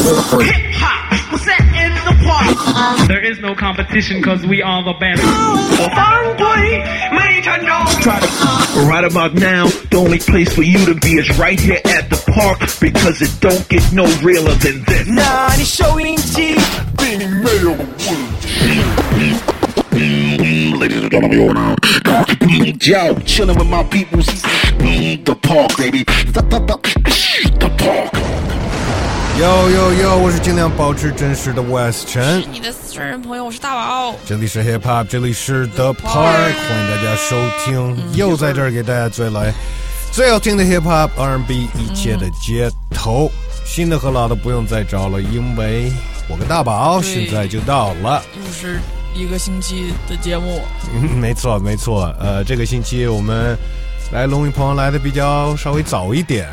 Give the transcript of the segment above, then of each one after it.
Hip hop, we're the park. There is no competition because we are the best. Right about now, the only place for you to be is right here at the park because it don't get no realer than this. Nah, 아니 쇼인지 빈이 매력 Ladies and gentlemen, you're now Yo, chilling with my people. The park, baby. The park. 哟哟哟！我是尽量保持真实的 West 陈，你的私人朋友，我是大宝。这里是 Hip Hop，这里是 The Park，欢迎大家收听，又在这儿给大家追来最好听的 Hip Hop R&B 一切的街头，新的和老的不用再找了，因为我跟大宝现在就到了。又是一个星期的节目，嗯，没错没错，呃，这个星期我们来龙云朋友来的比较稍微早一点，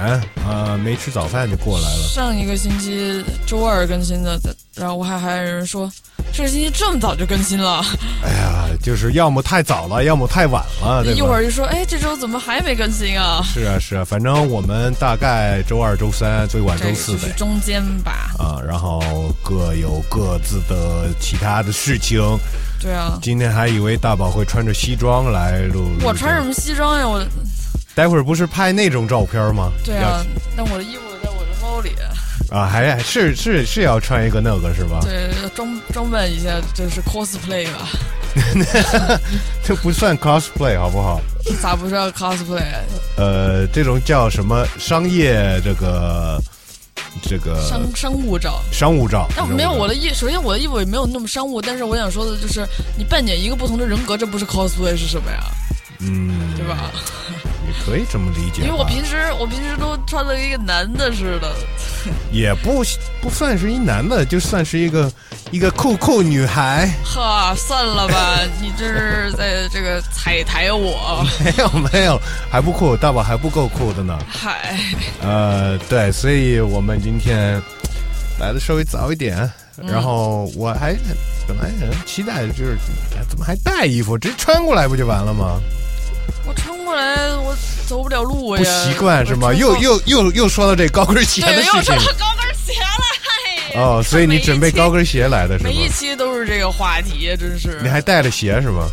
呃，没吃早饭就过来了。上一个星期周二更新的，然后我还还有人说这个星期这么早就更新了，哎呀，就是要么太早了，要么太晚了，对？一会儿就说哎这周怎么还没更新啊？是啊是啊，反正我们大概周二、周三，最晚周四呗。就是中间吧，啊，然后各有各自的其他的事情。对啊，今天还以为大宝会穿着西装来录，我穿什么西装呀？我待会儿不是拍那种照片吗？对啊，但我的衣服在我的包里，啊，还是是是要穿一个那个是吧？对，装装扮一下，就是 cosplay 吧？这不算 cosplay 好不好？咋不算 cosplay？呃，这种叫什么商业这个这个商商务照。商务照？但没有我的的衣，首先我的衣服也没有那么商务，但是我想说的就是，你扮演一个不同的人格，这不是 cosplay 是什么呀？嗯，对吧？也可以这么理解。因为我平时我平时都穿的跟一个男的似的，也不不算是一男的，就算是一个一个酷酷女孩。哈，算了吧，你这是在这个踩台我，没有没有，还不酷，大宝还不够酷的呢。嗨，呃，对，所以我们今天来的稍微早一点，然后我还本来很期待，就是哎怎么还带衣服，直接穿过来不就完了吗？我穿过来我走不了路呀，不习惯是吗？又又又又说到这高跟鞋的，事情又说到高跟鞋了，嗨，哦，所以你准备高跟跟鞋来的是吗每？一期都是这个话题，真是你还带着鞋是吗、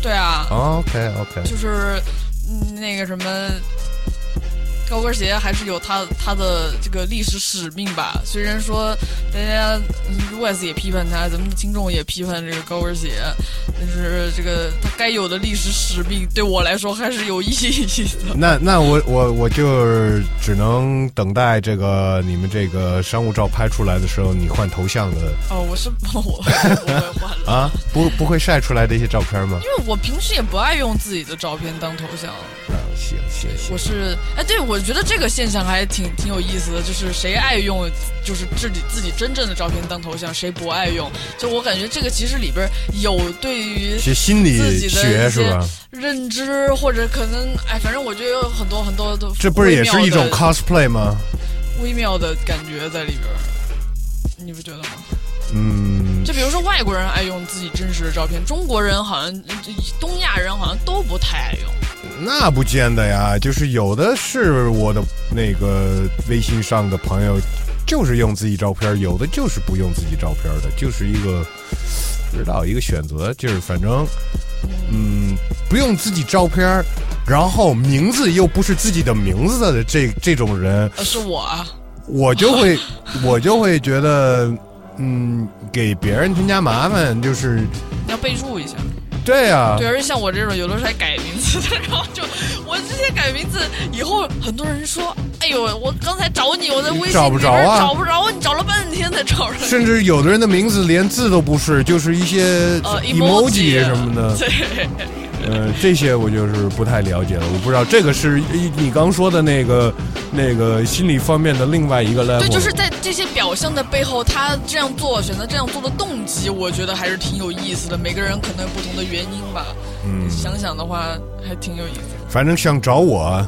对啊，o k OK，就是嗯那个什么。高跟鞋还是有它它的这个历史使命吧。虽然说大家嗯 Wes 也批判它，咱们的听众也批判这个高跟鞋，但是这个它该有的历史使命对我来说还是有意义的。那那我我我就只能等待这个你们这个商务照拍出来的时候，你换头像的哦，我是我我不会换了，啊，不不会晒出来的一些照片吗？因为我平时也不爱用自己的照片当头像。啊，行行行我，是哎，对，我觉得这个现象还挺挺有意思的，就是谁爱用就是自己自己真正的照片当头像，谁不爱用。就我感觉这个其实里边有对于学心理学是吧？认知，或者可能哎，反正我觉得有很多很多的这不是也是一种 cosplay 吗？微妙的感觉在里边，你不觉得吗？嗯，就比如说外国人爱用自己真实的照片，中国人好像东亚人好像都不太爱用。那不见得呀，就是有的是我的那个微信上的朋友，就是用自己照片，有的就是不用自己照片的，就是一个不知道一个选择，就是反正嗯，不用自己照片，然后名字又不是自己的名字的这这种人，呃，是我啊，我就会我就会觉得嗯，给别人添加麻烦，就是要备注一下。对啊，对，而且像我这种有的时候还改名字的，然后就我之前改名字以后，很多人说：“哎呦，我刚才找你，我在微信找不着啊找不着，你找了半天才找着。”甚至有的人的名字连字都不是，就是一些呃 emoji 什么的。对，呃，这些我就是不太了解了，我不知道这个是你你刚说的那个那个心理方面的另外一个 level。对，就是在这些表象的背后，他这样做选择这样做的动机，我觉得还是挺有意思的。每个人可能有不同的原因吧。嗯，想想的话，还挺有意思的。反正想找我，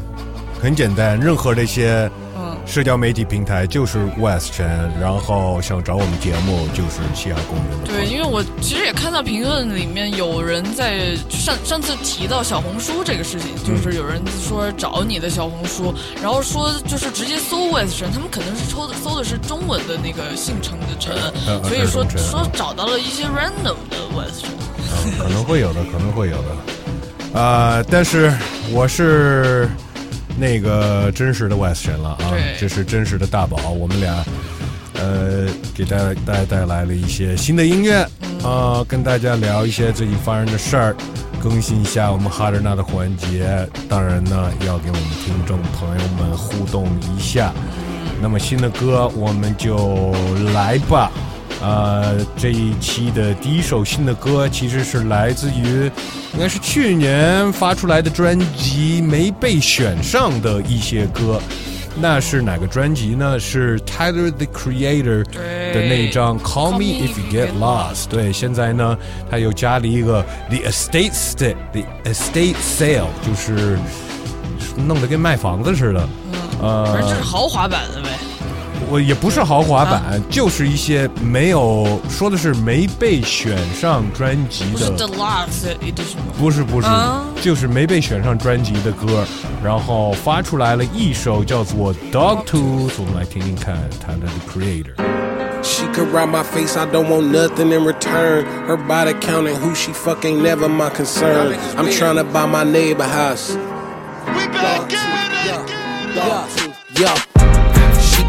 很简单，任何这些嗯，社交媒体平台就是 West 城，然后想找我们节目就是西海公园的。对，因为我其实也看到评论里面有人在上上次提到小红书这个事情，就是有人说找你的小红书，然后说就是直接搜 West 城，他们可能是抽的搜的是中文的那个姓陈的陈，呃所以说呃说找到了一些 random 的 West 城。嗯可能会有的，可能会有的。啊、但是我是那个真实的 West 神了啊，这是真实的大宝，我们俩呃给大家带带来了一些新的音乐啊、跟大家聊一些最近发生的事儿，更新一下我们哈德纳的环节。当然呢，要给我们听众朋友们互动一下。那么新的歌我们就来吧。呃，这一期的第一首新的歌其实是来自于，应该是去年发出来的专辑没被选上的一些歌。那是哪个专辑呢？是 Tyler the Creator 的那一张《Call Me If You Get Lost》。对，现在呢，他又加了一个 The Estate Sale The Estate Sale，就是弄得跟卖房子似的。呃，反正就是豪华版的呗。我也不是豪华版，就是一些没有说的是没被选上专辑不是的 The Last Edition？不是不是，啊就是没被选上专辑的歌，然后发出来了一首叫做《Dog Tooth》，我们来听听看他的 Creator。She could ride my face, I don't want nothing in return. Her body counting who she fuck ain't never my concern. I'm trying to buy my neighbor house. We back at it. Yeah.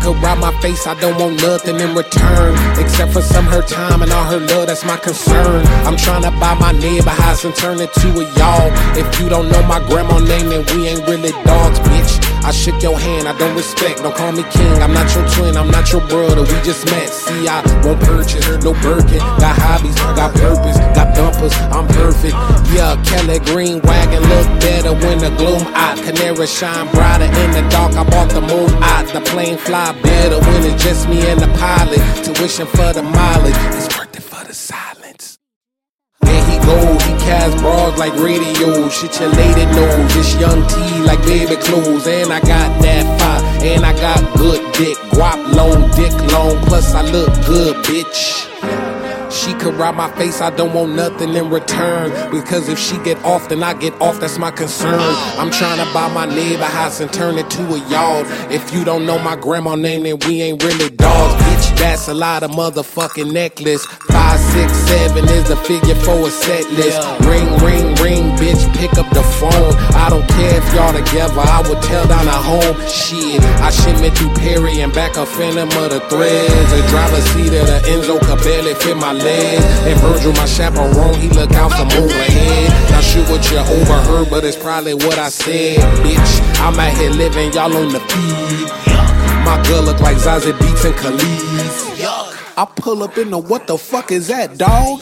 Could ride my face, I don't want nothing in return. Except for some her time and all her love, that's my concern. I'm tryna buy my neighbor house and turn it to a y'all. If you don't know my grandma name, then we ain't really dogs, bitch. I shook your hand, I don't respect. Don't call me king, I'm not your twin, I'm not your brother. We just met. See, I won't purchase, no Birkin. Got hobbies, got purpose, got I'm perfect. Yeah, Kelly Green wagon look better when the gloom out. Canary shine brighter in the dark. I bought the moon out. The plane fly better when it's just me and the pilot. Tuition for the mileage, it's worth it for the silence. There he go, he cast bras like radio. Shit your lady knows. It's young T like baby clothes. And I got that fire. And I got good dick. Guap long, dick long. Plus I look good, bitch. She could rob my face, I don't want nothing in return. Because if she get off, then I get off, that's my concern. I'm trying to buy my neighbor house and turn it to a yard. If you don't know my grandma name, then we ain't really dogs. That's a lot of motherfucking necklace. Five, six, seven is the figure for a set list. Ring, ring, ring, bitch, pick up the phone. I don't care if y'all together, I would tell down at home. Shit, I shipment through Perry and back a phantom of the threads. The driver's seat of the Enzo could barely fit my legs. And Virgil, my chaperone, he look out from overhead. Not sure what you overheard, but it's probably what I said. Bitch, I'm out here living, y'all on the feed. My girl look like Zazie Beats and Khalees. I pull up in the what the fuck is that, dog?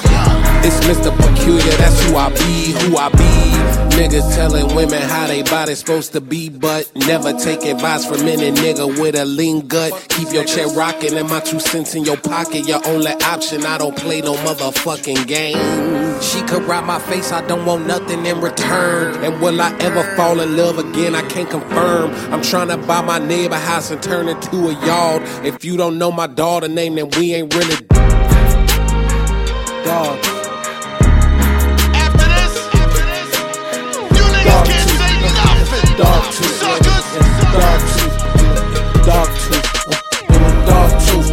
It's Mr. Peculiar, that's who I be, who I be. Niggas telling women how they body supposed to be, but never take advice from any nigga with a lean gut. Keep your chair rocking and my two cents in your pocket. Your only option, I don't play no motherfucking game. She could ride my face, I don't want nothing in return. And will I ever fall in love again? I can't confirm. I'm trying to buy my neighbor house and turn it to a yard. If you don't know my daughter name, then we ain't really dogs. After this, you niggas can't say nothing. Dog tooth, Suckers. dog tooth, dog tooth, dog tooth, dog tooth,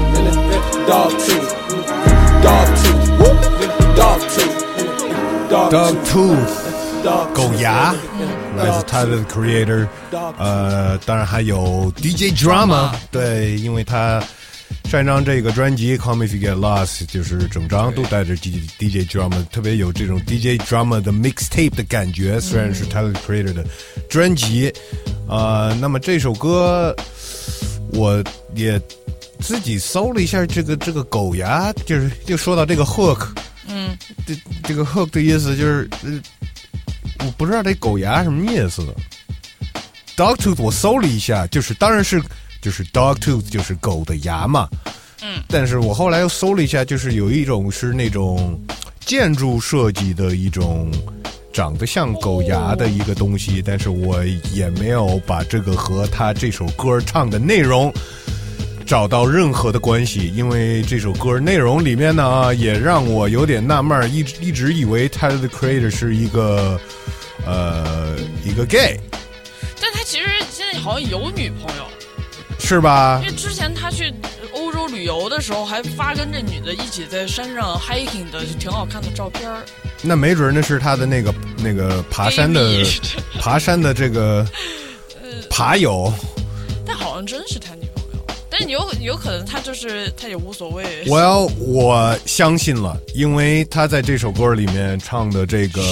dog tooth, whoop, dog tooth, dog Dog tooth, 狗.牙，来自他的 Creator，呃，当然还有 DJ Drama，对，因为他上一张这个专辑《Come If You Get Lost》就是整张都带着 DJ DJ Drama，特别有这种 DJ Drama 的 mixtape 的感觉，虽然是他的 Creator 的专辑，呃，那么这首歌我也自己搜了一下这个这个狗牙，就是就说到这个 hook，嗯，这这个 hook 的意思就是，呃，我不知道这狗牙什么意思。Dog tooth 我搜了一下，就是当然是就是 dog tooth 就是狗的牙嘛，嗯，但是我后来又搜了一下，就是有一种是那种建筑设计的一种长得像狗牙的一个东西，但是我也没有把这个和他这首歌唱的内容找到任何的关系，因为这首歌内容里面呢，也让我有点纳闷儿，一直一直以为 Tyler the Creator 是一个呃一个 gay，但他其实现在好像有女朋友，是吧因？为之前他去欧洲旅游的时候，还发跟这女的一起在山上 hiking 的，挺好看的照片儿。那没准那是他的那个那个爬山的 爬山的这个爬友。但好像真是他但有有可能他就是他也无所谓。我要我相信了，因为他在这首歌里面唱的这个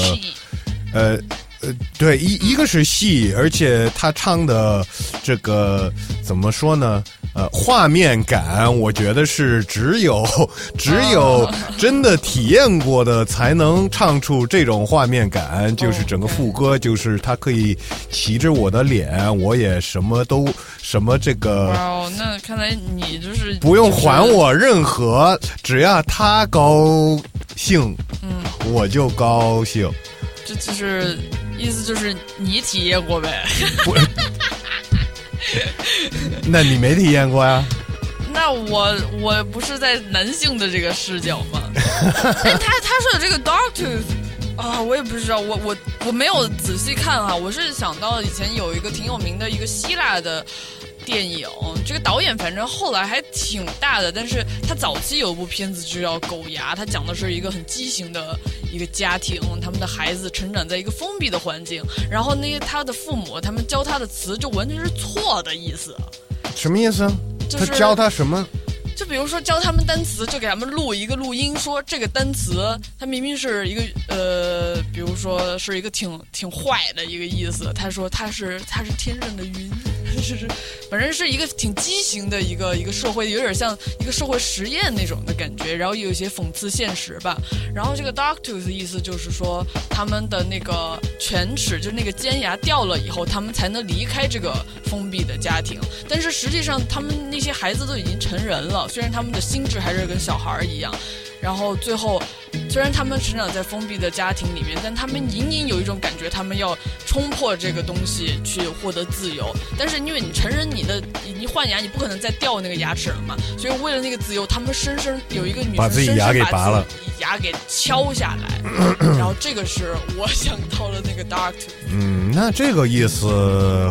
呃呃，对，一一个是戏，而且他唱的这个怎么说呢？呃，画面感，我觉得是只有 只有真的体验过的才能唱出这种画面感。就是整个副歌，就是他可以骑着我的脸，我也什么都什么这个。哦，那看来你就是不用还，我任何，只要他高兴，嗯，我就高兴。这就是意思就是你体验过呗。那你没体验过呀？那我我不是在男性的这个视角吗？哎，他他说的这个 dog tooth 啊，我也不知道，我我我没有仔细看啊、我是想到以前有一个挺有名的一个希腊的电影，这个导演反正后来还挺大的，但是他早期有一部片子就叫《狗牙》，他讲的是一个很畸形的一个家庭，他们的孩子成长在一个封闭的环境，然后那些他的父母他们教他的词就完全是错的意思。什么意思？他教他什么？就比如说教他们单词，就给他们录一个录音，说这个单词它明明是一个呃，比如说是一个挺挺坏的一个意思，他说他是他是天上的云，就是反正是一个挺畸形的一个一个社会，有点像一个社会实验那种的感觉，然后有一些讽刺现实吧。然后这个 dog tooth 的意思就是说他们的那个犬齿，就是那个尖牙掉了以后，他们才能离开这个封闭的家庭。但是实际上，他们那些孩子都已经成人了，虽然他们的心智还是跟小孩儿一样。然后最后，虽然他们成长在封闭的家庭里面，但他们隐隐有一种感觉，他们要冲破这个东西去获得自由。但是因为你成人，你的你你换牙，你不可能再掉那个牙齿了嘛，所以为了那个自由，他们生生有一个女生把自己牙给拔了自己牙给敲下来，然后这个是我想到了那个 dark tooth。嗯，那这个意思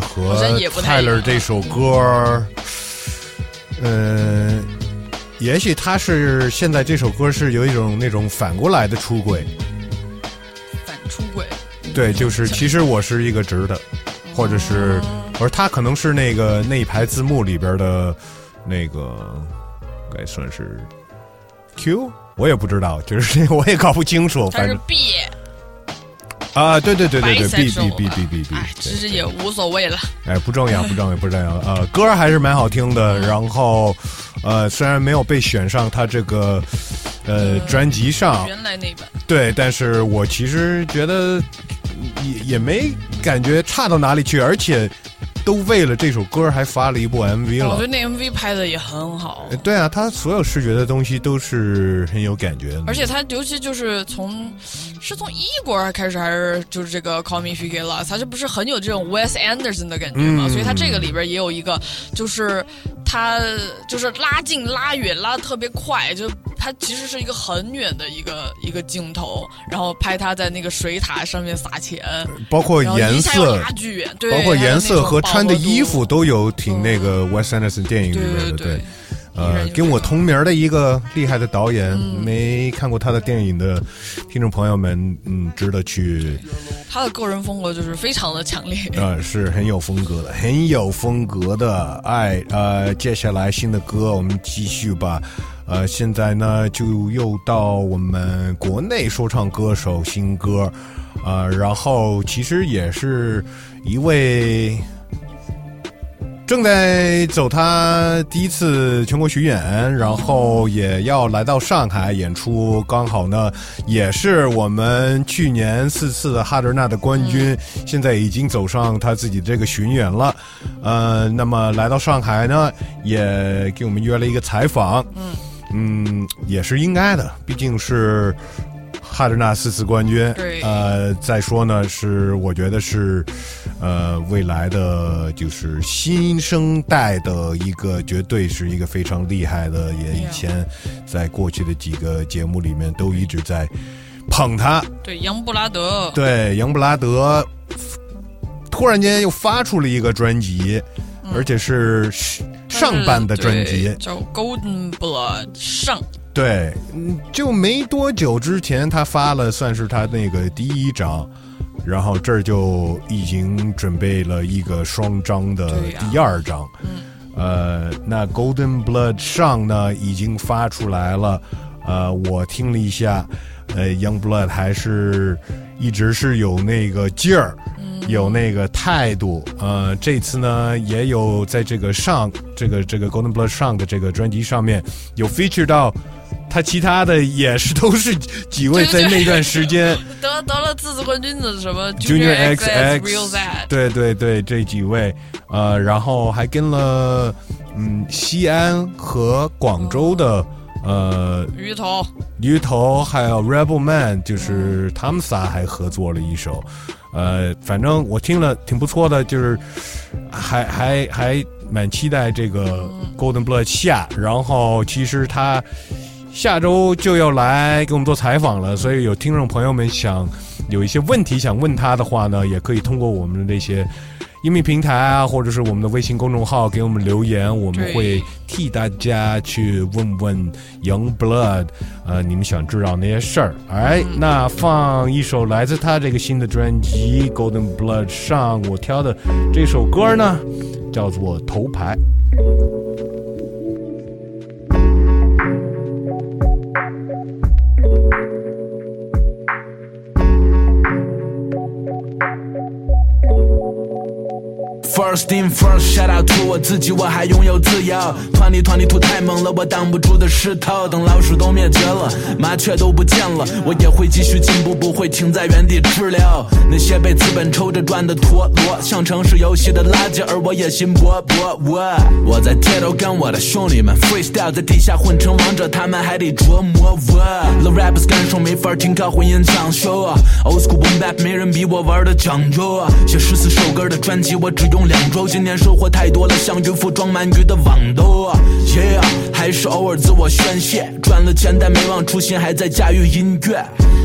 和好像也不太一样 Tyler 这首歌，嗯、也许他是现在这首歌是有一种那种反过来的出轨，反出轨，对，就是其实我是一个直的，或者是，或者他可能是那个那一排字幕里边的那个，该算是 Q，我也不知道，就是这个 我也搞不清楚，反正 B 啊，对对对对对，B bisexual B B 吧 B B B，哎，其实也无所谓了。哎，不重要，不重要，不重要。呃，歌还是蛮好听的。然后，呃，虽然没有被选上他这个呃专辑上，原来那版，对，但是我其实觉得也也没感觉差到哪里去，而且都为了这首歌还发了一部 MV 了我觉得。那 MV 拍的也很好呃，对啊，他所有视觉的东西都是很有感觉的。而且他尤其就是从是从一国开始，还是就是这个 Call Me If You Get Lost，他这不是很有这种 Wes Anderson 的感觉嘛？嗯所以他这个里边也有一个，就是他就是拉近、拉远、拉的特别快，就他其实是一个很远的一个一个镜头，然后拍他在那个水塔上面撒钱，包括颜色，拉巨远，对，包括颜色和穿的衣服都。有挺那个 Wes Anderson 电影里对边的，对对，呃，跟我同名的一个厉害的导演，嗯没看过他的电影的听众朋友们，嗯，值得去，他的个人风格就是非常的强烈。呃，是很有风格的，很有风格的。哎，呃，接下来新的歌我们继续吧。呃，现在呢就又到我们国内说唱歌手新歌，呃，然后其实也是一位正在走他第一次全国巡演，然后也要来到上海演出，刚好呢也是我们去年四次的哈德纳的冠军，现在已经走上他自己这个巡演了。呃，那么来到上海呢，也给我们约了一个采访。嗯，也是应该的，毕竟是哈德纳四次冠军。对呃，再说呢，是我觉得是，呃，未来的就是新生代的一个，绝对是一个非常厉害的，也以前在过去的几个节目里面都一直在捧他。对，杨布拉德，对，杨布拉德突然间又发出了一个专辑，而且是上半的专辑。对，叫 Golden Blood 上，对，嗯，就没多久之前，他发了算是他那个第一张，然后这儿就已经准备了一个双张的第二张。呃，那 Golden Blood 上呢已经发出来了，呃，我听了一下，呃，Young Blood 还是一直是有那个劲儿，有那个态度。呃，这次呢也有在这个上这个这个 Golden Blood 上的这个专辑上面有 feature 到。他其他的也是都是几位在那段时间 得得了自治冠军的什么 Junior X XX Real That，对对对，这几位，呃，然后还跟了嗯西安和广州的呃鱼头，鱼头还有 Rebel Man，就是他们仨还合作了一首，呃，反正我听了挺不错的，就是还还还蛮期待这个 Golden Blood 下，然后其实他下周就要来给我们做采访了，所以有听众朋友们想有一些问题想问他的话呢，也可以通过我们的这些。音频平台啊，或者是我们的微信公众号给我们留言，我们会替大家去问问 Young Blood，呃，你们想知道那些事儿。哎，那放一首来自他这个新的专辑《Golden Blood》上，我挑的这首歌呢，叫做《头牌》。First in first, shout out to 我自己，我还拥有自由。Twenty twenty two 太猛了，我挡不住的石头。等老鼠都灭绝了，麻雀都不见了，我也会继续进步，不会停在原地滞留。那些被资本抽着转的陀螺，像城市游戏的垃圾，而我野心勃勃。我我在街头跟我的兄弟们 freestyle，在地下混成王者，他们还得琢磨我。The rappers 感受没法听，靠混音抢秀。Old school boom bap，没人比我玩的讲究。写十四首歌的专辑，我只用两周。今年收获太多了，像渔夫装满鱼的网兜。还是偶尔自我宣泄，赚了钱但没忘初心，还在驾驭音乐。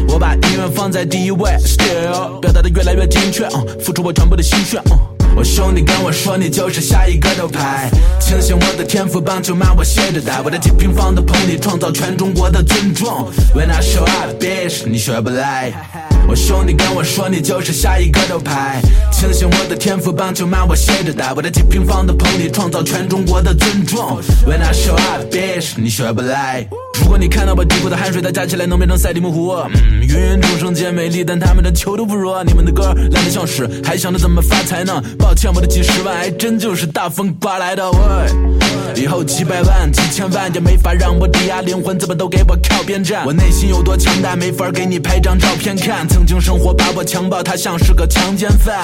我把音乐放在第一位，still 表达的越来越精确，嗯，付出我全部的心血，嗯。我兄弟跟我说你就是下一个头牌，庆幸我的天赋，棒球骂我歇着带，我在几平方的棚里创造全中国的尊重。When I show up, bitch，你学不来。我兄弟跟我说你就是下一个头牌，庆幸我的天赋，棒球骂我歇着打，我在几平方的棚里创造全中国的尊重。When I show up, bitch，你学不来。如果你看到我低谷的汗水，它加起来能变成赛里木湖。嗯，芸芸众生皆美丽，但他们的球都不弱。你们的歌烂得像屎，还想着怎么发财呢？抱歉，我的几十万还真就是大风刮来的。喂，以后几百万、几千万也没法让我抵押灵魂，怎么都给我靠边站。我内心有多强大，没法给你拍张照片看。经生活把我强暴，他像是个强奸犯。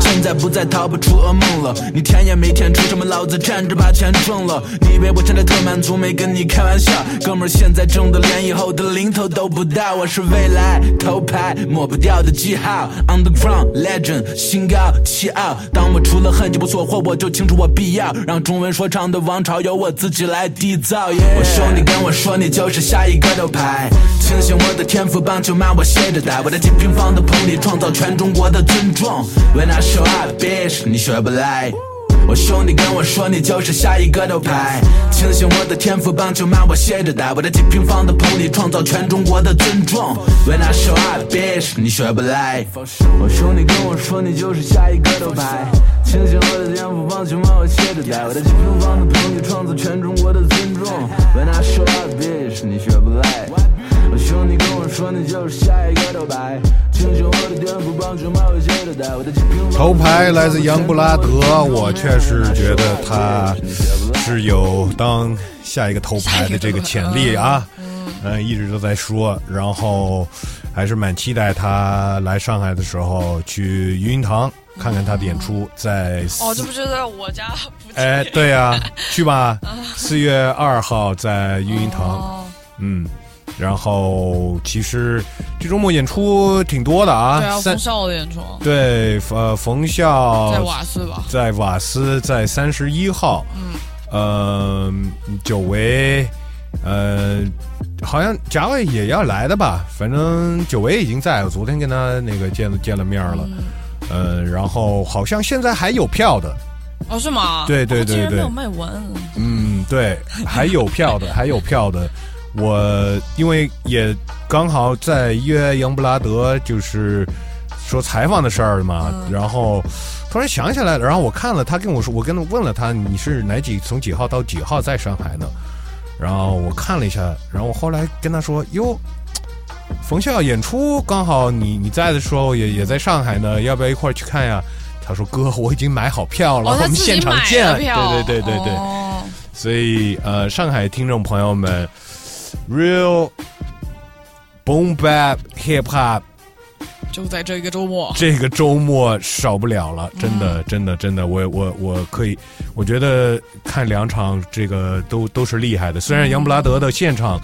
现在不再逃不出噩梦了，你舔也没舔出什么，老子站着把钱挣了。你以为我现在特满足，没跟你开玩笑，哥们儿现在挣的连以后的零头都不到。我是未来头牌，抹不掉的记号，Underground Legend，心高气傲。当我除了恨就不错货，我就清楚我必要让中文说唱的王朝由我自己来缔造。Yeah 我兄弟跟我说你就是下一个头牌，庆幸我的天赋，棒球骂我歇着打，几平方的棚里创造全中国的尊重。When I show up, bitch，你学不来。我兄弟跟我说你就是下一个头牌，庆幸我的天赋，棒球骂我写着带，我的几平方的棚里创造全中国的尊重。When I show up, bitch，你学不来。我兄弟跟我说你就是下一个头牌，庆幸我的天赋，棒球骂我写着带，我的几平方的棚里创造全中国的尊重。When I show up, bitch，你学不来。我兄弟头牌，来自杨布拉德，我确实觉得他是有当下一个头牌的这个潜力啊。嗯，一直都在说，然后还是蛮期待他来上海的时候去云堂看看他的演出，在哦，这不就在我家附近？哎，对呀、去吧，四月二号在云堂。哦，嗯，然后其实这周末演出挺多的啊，对啊，三冯笑的演出对呃冯笑在瓦斯吧？在瓦斯在三十一号，嗯，呃，久违，呃，好像贾伟也要来的吧？反正久违已经在，我昨天跟他那个见了见了面了，呃，然后好像现在还有票的，哦，是吗？对对对对没有卖完。嗯，对，还有票的，还有票的。我因为也刚好在约杨布拉德，就是说采访的事儿嘛，然后突然想起来了，然后我看了他跟我说，我跟他问了他你是哪几从几号到几号在上海呢？然后我看了一下，然后我后来跟他说，哟。冯笑演出刚好你你在的时候也也在上海呢，要不要一块儿去看呀？他说哥，我已经买好票了，哦，我们现场见。对对对对对。哦所以呃，上海听众朋友们，real boom bap hip hop 就在这个周末。这个周末少不了了，真的真的真的，我我我可以，我觉得看两场这个都都是厉害的。虽然杨布拉德的现场，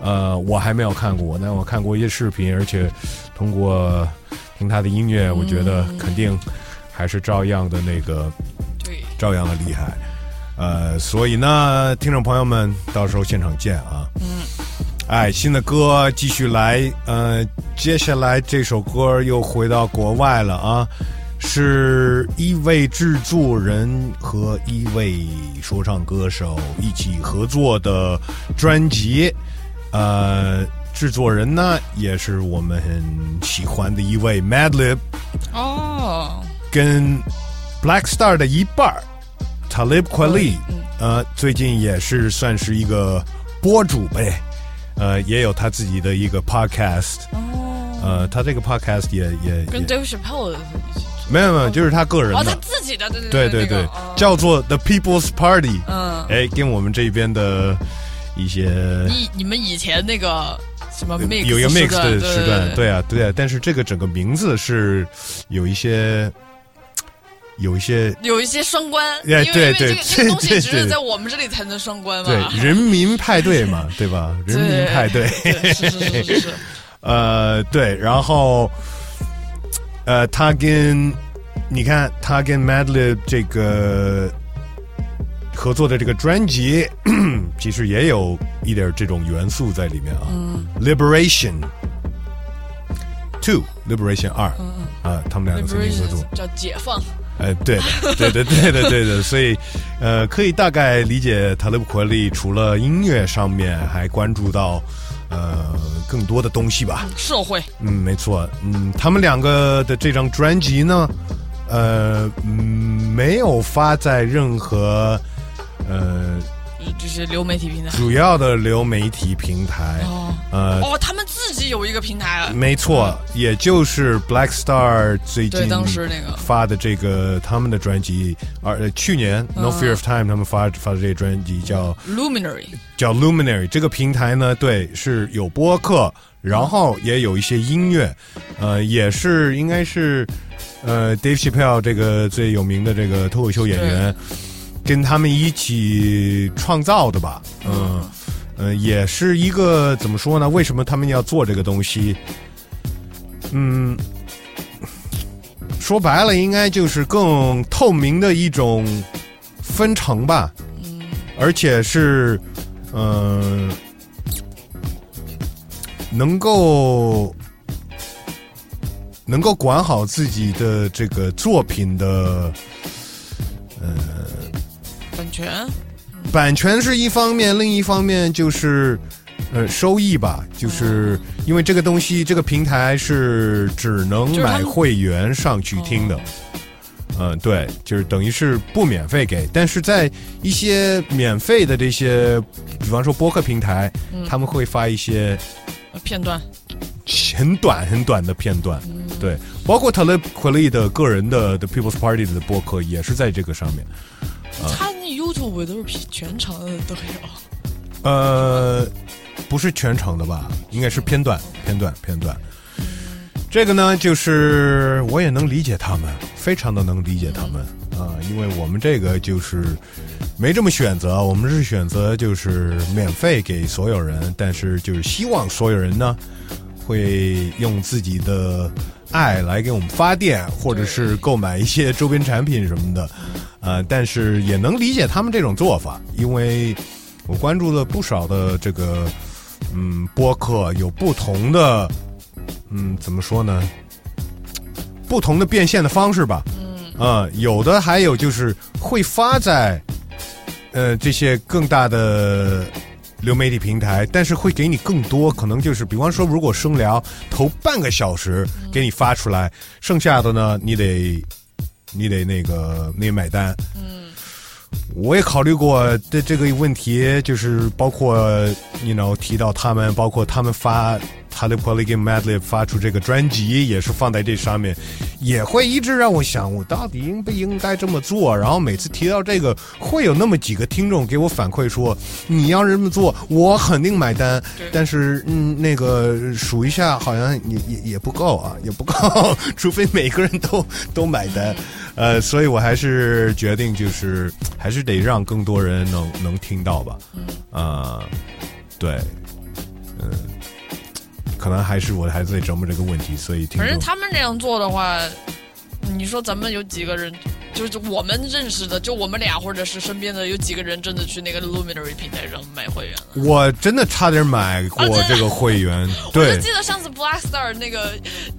呃，我还没有看过，但我看过一些视频，而且通过听他的音乐，我觉得肯定还是照样的那个。对，照样的厉害。呃，所以呢，听众朋友们，到时候现场见啊。嗯。哎，新的歌继续来。呃，接下来这首歌又回到国外了啊，是一位制作人和一位说唱歌手一起合作的专辑。呃，制作人呢也是我们很喜欢的一位 Madlib。哦，跟 Black Star 的一半儿 Talib Kweli，嗯。呃，最近也是算是一个播主呗，呃，也有他自己的一个 podcast，哦，呃，他这个 podcast 也也跟起没有没有，就是他个人哦，他，自己的，对对对对对那个，哦。叫做 The People's Party，嗯，哎，跟我们这边的一些你你们以前那个什么 mix 有一个 mix 的时时段，对。对啊对啊，但是这个整个名字是有一些有一些有一些双关，因哎为因为这对对个这个东西对对只有在我们这里才能双关嘛，对人民派对嘛，对吧？人民派对，对是是是是是，呃，对，然后，呃，他跟你看，他跟 Madlib 这个合作的这个专辑，其实也有一点这种元素在里面啊。Liberation Two Liberation 二，啊，他们两个曾经合作。叫解放，呃，对的，对的，对的，对的，所以，呃，可以大概理解塔勒布奎利除了音乐上面，还关注到呃更多的东西吧。社会嗯，没错，嗯，他们两个的这张专辑呢，呃，嗯没有发在任何呃这是流媒体平台。主要的流媒体平台，哦。呃，哦，他们自己有一个平台。啊，没错，也就是 Black Star 最近对当时那个。发的这个他们的专辑，而、呃、去年 No Fear of Time 他们发发的这个专辑叫 Luminary，叫 Luminary 这个平台呢，对，是有播客，然后也有一些音乐，呃，也是应该是呃 Dave Chappelle 这个最有名的这个脱口秀演员跟他们一起创造的吧，嗯。呃，也是一个怎么说呢？为什么他们要做这个东西？嗯，说白了，应该就是更透明的一种分成吧。嗯，而且是，嗯、能够能够管好自己的这个作品的版权。版权是一方面，另一方面就是呃收益吧，就是因为这个东西，这个平台是只能买会员上去听的。嗯，对，就是等于是不免费给，但是在一些免费的这些，比方说播客平台，他们会发一些呃片段，很短很短的片段，对，包括 e u a l i 的个人的 The People's Party 的播客也是在这个上面。他那 YouTube 都是全长的都有。呃，不是全程的吧？应该是片段、片段、片段。这个呢，就是我也能理解他们，非常的能理解他们。啊，因为我们这个就是没这么选择，我们是选择就是免费给所有人，但是就是希望所有人呢会用自己的爱来给我们发电，或者是购买一些周边产品什么的，呃，但是也能理解他们这种做法，因为我关注了不少的这个嗯播客，有不同的嗯怎么说呢？不同的变现的方式吧。嗯，啊、有的还有就是会发在呃这些更大的流媒体平台，但是会给你更多，可能就是比方说，如果生聊头半个小时给你发出来，剩下的呢，你得你得那个你得买单。嗯，我也考虑过这这个问题，就是包括你 know 提到他们，包括他们发 Talib Kweli 跟 Madlib 发出这个专辑，也是放在这上面，也会一直让我想，我到底应不应该这么做？然后每次提到这个，会有那么几个听众给我反馈说，你要这么做，我肯定买单。但是，嗯，那个数一下，好像也也也不够啊，也不够，除非每个人都都买单。呃，所以我还是决定，就是还是得让更多人能能听到吧。嗯，啊、对，嗯、可能还是我还在琢磨这个问题，所以听反正他们这样做的话，你说咱们有几个人，就是我们认识的，就我们俩或者是身边的有几个人真的去那个 Luminary 平台上买会员了？我真的差点买过这个会员，对我就记得上次 Black Star 那个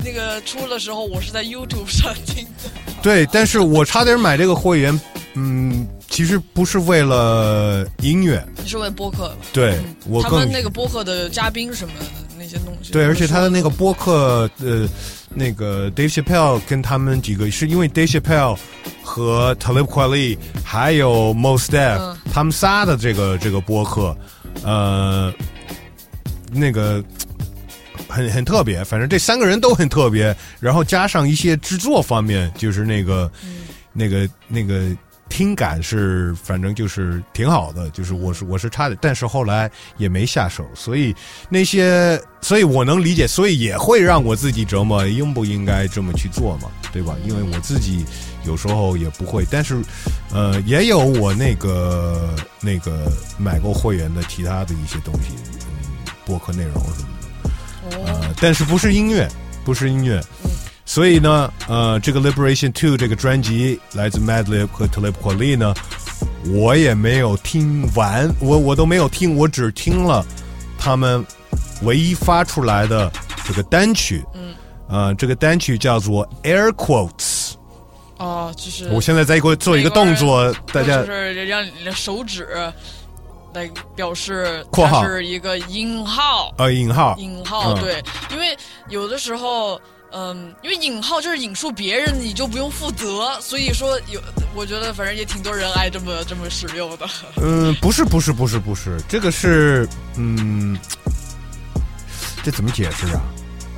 那个出的时候，我是在 YouTube 上听的。对，但是我差点买这个会员，嗯，其实不是为了音乐，你是为播客吧？对我他们那个播客的嘉宾什么的那些东西。对，而且他的那个播客，呃，那个 Dave Chappelle 跟他们几个，是因为 Dave Chappelle 和 Talib Kweli 还有 Mos Def、嗯他们仨的这个这个播客，呃，那个很很特别，反正这三个人都很特别，然后加上一些制作方面，就是那个、那个那个。听感是，反正就是挺好的，就是我是我是差点，但是后来也没下手，所以那些，所以我能理解，所以也会让我自己折磨，应不应该这么去做嘛，对吧？因为我自己有时候也不会，但是，呃，也有我那个那个买过会员的其他的一些东西，嗯，播客内容什么的，呃，但是不是音乐，不是音乐。所以呢，呃，这个 Liberation Two 这个专辑来自 Madlib 和 Talib Kweli 呢，我也没有听完，我我都没有听，我只听了他们唯一发出来的这个单曲，嗯，呃，这个单曲叫做 Air Quotes。哦，就是我现在在给我做一个动作，大家就是让你的手指来表示括号。它是一个引号，呃引号，引号、嗯。对，因为有的时候。嗯，因为引号就是引述别人，你就不用负责，所以说有，我觉得反正也挺多人爱这么这么使用的。嗯，不是，不是，不是，不是，这个是，嗯，这怎么解释啊？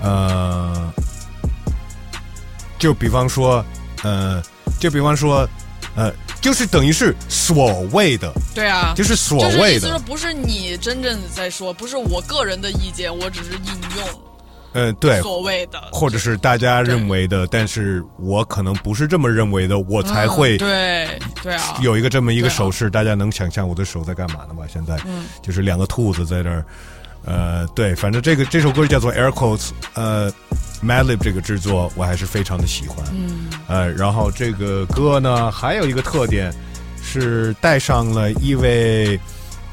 呃，就比方说，呃，就比方说，呃，就是等于是所谓的，对啊，就是所就是谓的，意思说不是你真正在说，不是我个人的意见，我只是引用呃，对，所谓的，或者是大家认为的，但是我可能不是这么认为的，我才会嗯对对啊，有一个这么一个手势，大家能想象我的手在干嘛呢？吧？现在，嗯。就是两个兔子在这儿，呃，对，反正这个这首歌叫做 Air Quotes，呃，Madlib 这个制作我还是非常的喜欢，嗯。呃，然后这个歌呢还有一个特点是带上了一位，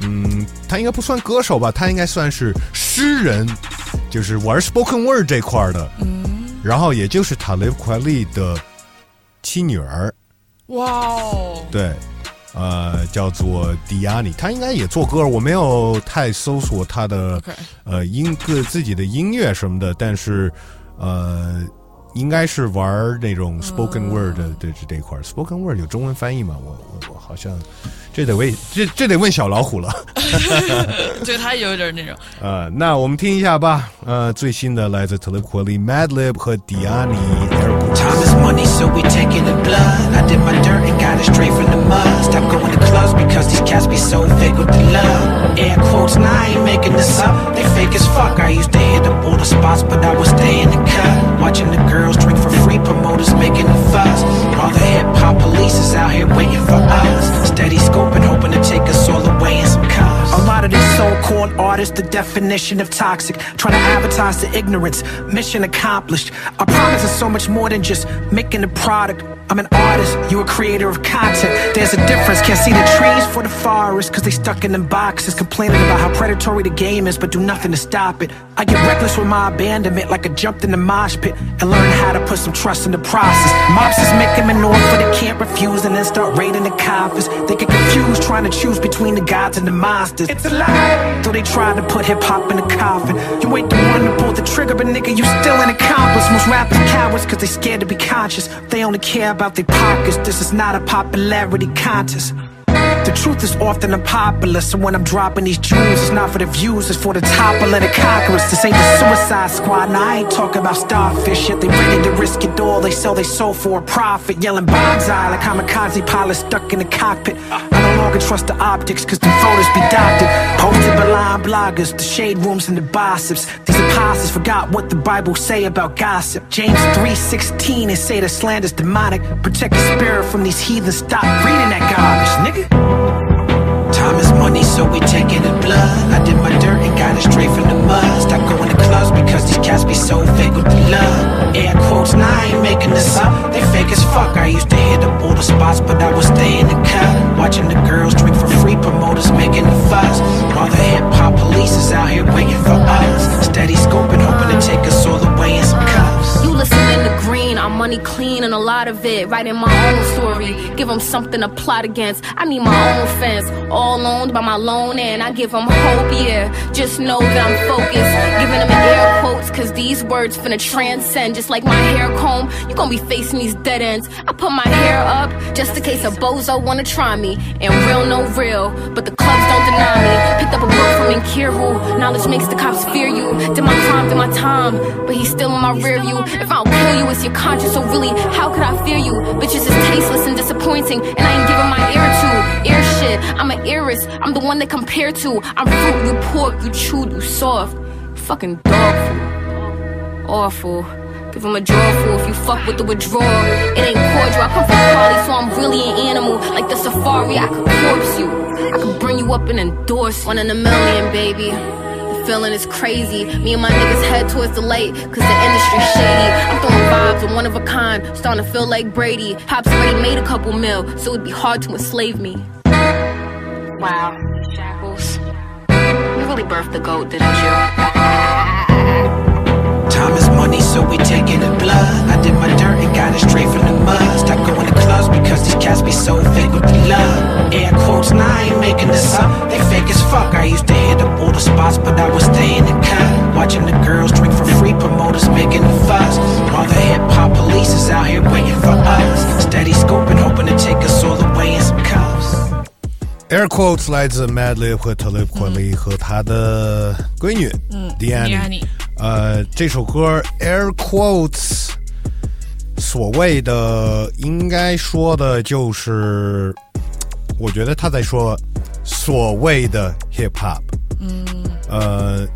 嗯，他应该不算歌手吧，他应该算是诗人，就是玩 spoken word 这块儿的，嗯，然后也就是塔雷奎利的亲女儿，哇哦，对，呃，叫做迪亚尼，他应该也做歌，我没有太搜索他的呃音个自己的音乐什么的，但是呃，应该是玩那种 spoken word 的这这一块儿 spoken word 有中文翻译吗？我我我好像这得问这这得问小老虎了。对他有点那种，呃，那我们听一下吧。呃，最新的来自 Talib Kweli、Madlib 和 Diani。Time is money, so we taking the blood. I did my dirt and got it straight from the mud. Stop going to clubs because these cats be so fake with the love. Air quotes, and I ain't making this up. They fake as fuck. I used to hit the border spots, but I would stay in the cut. Watching the girls drink for free, promoters making a fuss. All the hip hop police is out here waiting for us. Steady scoping, hoping to take us all away in some. A lot of these so-called artists, the definition of toxic. Trying to advertise the ignorance, mission accomplished. Our promise is so much more than just making a product. I'm an artist, you a creator of content. There's a difference, can't see the trees for the forest, cause they stuck in them boxes. Complaining about how predatory the game is, but do nothing to stop it. I get reckless with my abandonment, like I jumped in the mosh pit and learned how to put some trust in the process. Mobsters make them an offer they can't refuse and then start raiding the coffers. They get confused trying to choose between the gods and the monsters. It's a lie. Though they tried to put hip hop in a coffin. You ain't the one to pull the trigger, but nigga, you still an accomplice. Most rappers cowards cause they scared to be conscious. They only care about their pockets. This is not a popularity contest. The truth is often unpopular, so when I'm dropping these jewels, it's not for the views, it's for the topple and the conquerors. This ain't the suicide squad, and I ain't talking about starfish yet. They ready to risk it all, they sell their soul for a profit. Yelling bonsai like kamikaze pilots stuck in the cockpit. I longer trust the optics, cause the photos be doctored. Posted by lying bloggers, the shade rooms and the gossips. These apostles forgot what the Bible say about gossip. James 3.16 and say the slander's demonic. Protect your spirit from these heathens, stop reading that garbage, nigga. Time is money, so we taking the blood. I did my dirt and got it straight from the mud. Stop going to clubs because these cats be so fake with the love. Air quotes, now I ain't making this up. They fake as fuck. I used to hit up all the spots, but I would stay in the cut. Watching the girls drink for free, promoters making the fuss. While the hip hop police is out here waiting for us. Steady scoping, hoping to take us all away in some. You listening the green, I'm money clean and a lot of it. Writing my own story, give them something to plot against. I need my own fence, all owned by my loan, and I give them hope, yeah. Just know that I'm focused, giving them air quotes, cause these words finna transcend. Just like my hair comb, you gon' be facing these dead ends. I put my hair up just in case a bozo wanna try me. And real, no real, but the clubs don't deny me. Picked up a book from Inkiru, knowledge makes the cops fear you. Did my crime, did my time, but he's still in my rear view. If I don't kill you, it's your conscience, so really, how could I fear you? Bitches is tasteless and disappointing, and I ain't giving my ear to. Ear shit, I'm an heiress, I'm the one they compare to. I'm fruit, you pork, you chewed, you soft. Fucking dog food. Awful. Give him a drawful if you fuck with the withdrawal. It ain't cordial, I come from Cali, so I'm really an animal. Like the safari, I could corpse you. I could bring you up and endorse. One in a million, baby. The feeling is crazy. Me and my niggas head towards the light, cause the industry's shady. I'm throwing vibes of one of a kind, starting to feel like Brady. Pops already made a couple mil, so it'd be hard to enslave me. Wow, Shackles. You really birthed the goat, didn't you? Time is money, so we taking the blood. I did my dirt and got it straight from the mud. Stop going to clubs because these cats be so fake with the love. Air quotes, now I ain't making this up. They fake as fuck. I used to hit up all the spots, but I would stay in the cut. Watching the girls drink for free, promoters making the fuss. All the hip hop police is out here waiting for us. Steady scoping, hoping to take us all away in some cuffs. Air quotes 来自 Madlib 和 Talib Kweli 和他的闺女嗯 Diani。 Diani 呃，这首歌 Air quotes 所谓的应该说的就是，我觉得他在说所谓的 hip hop。嗯，呃，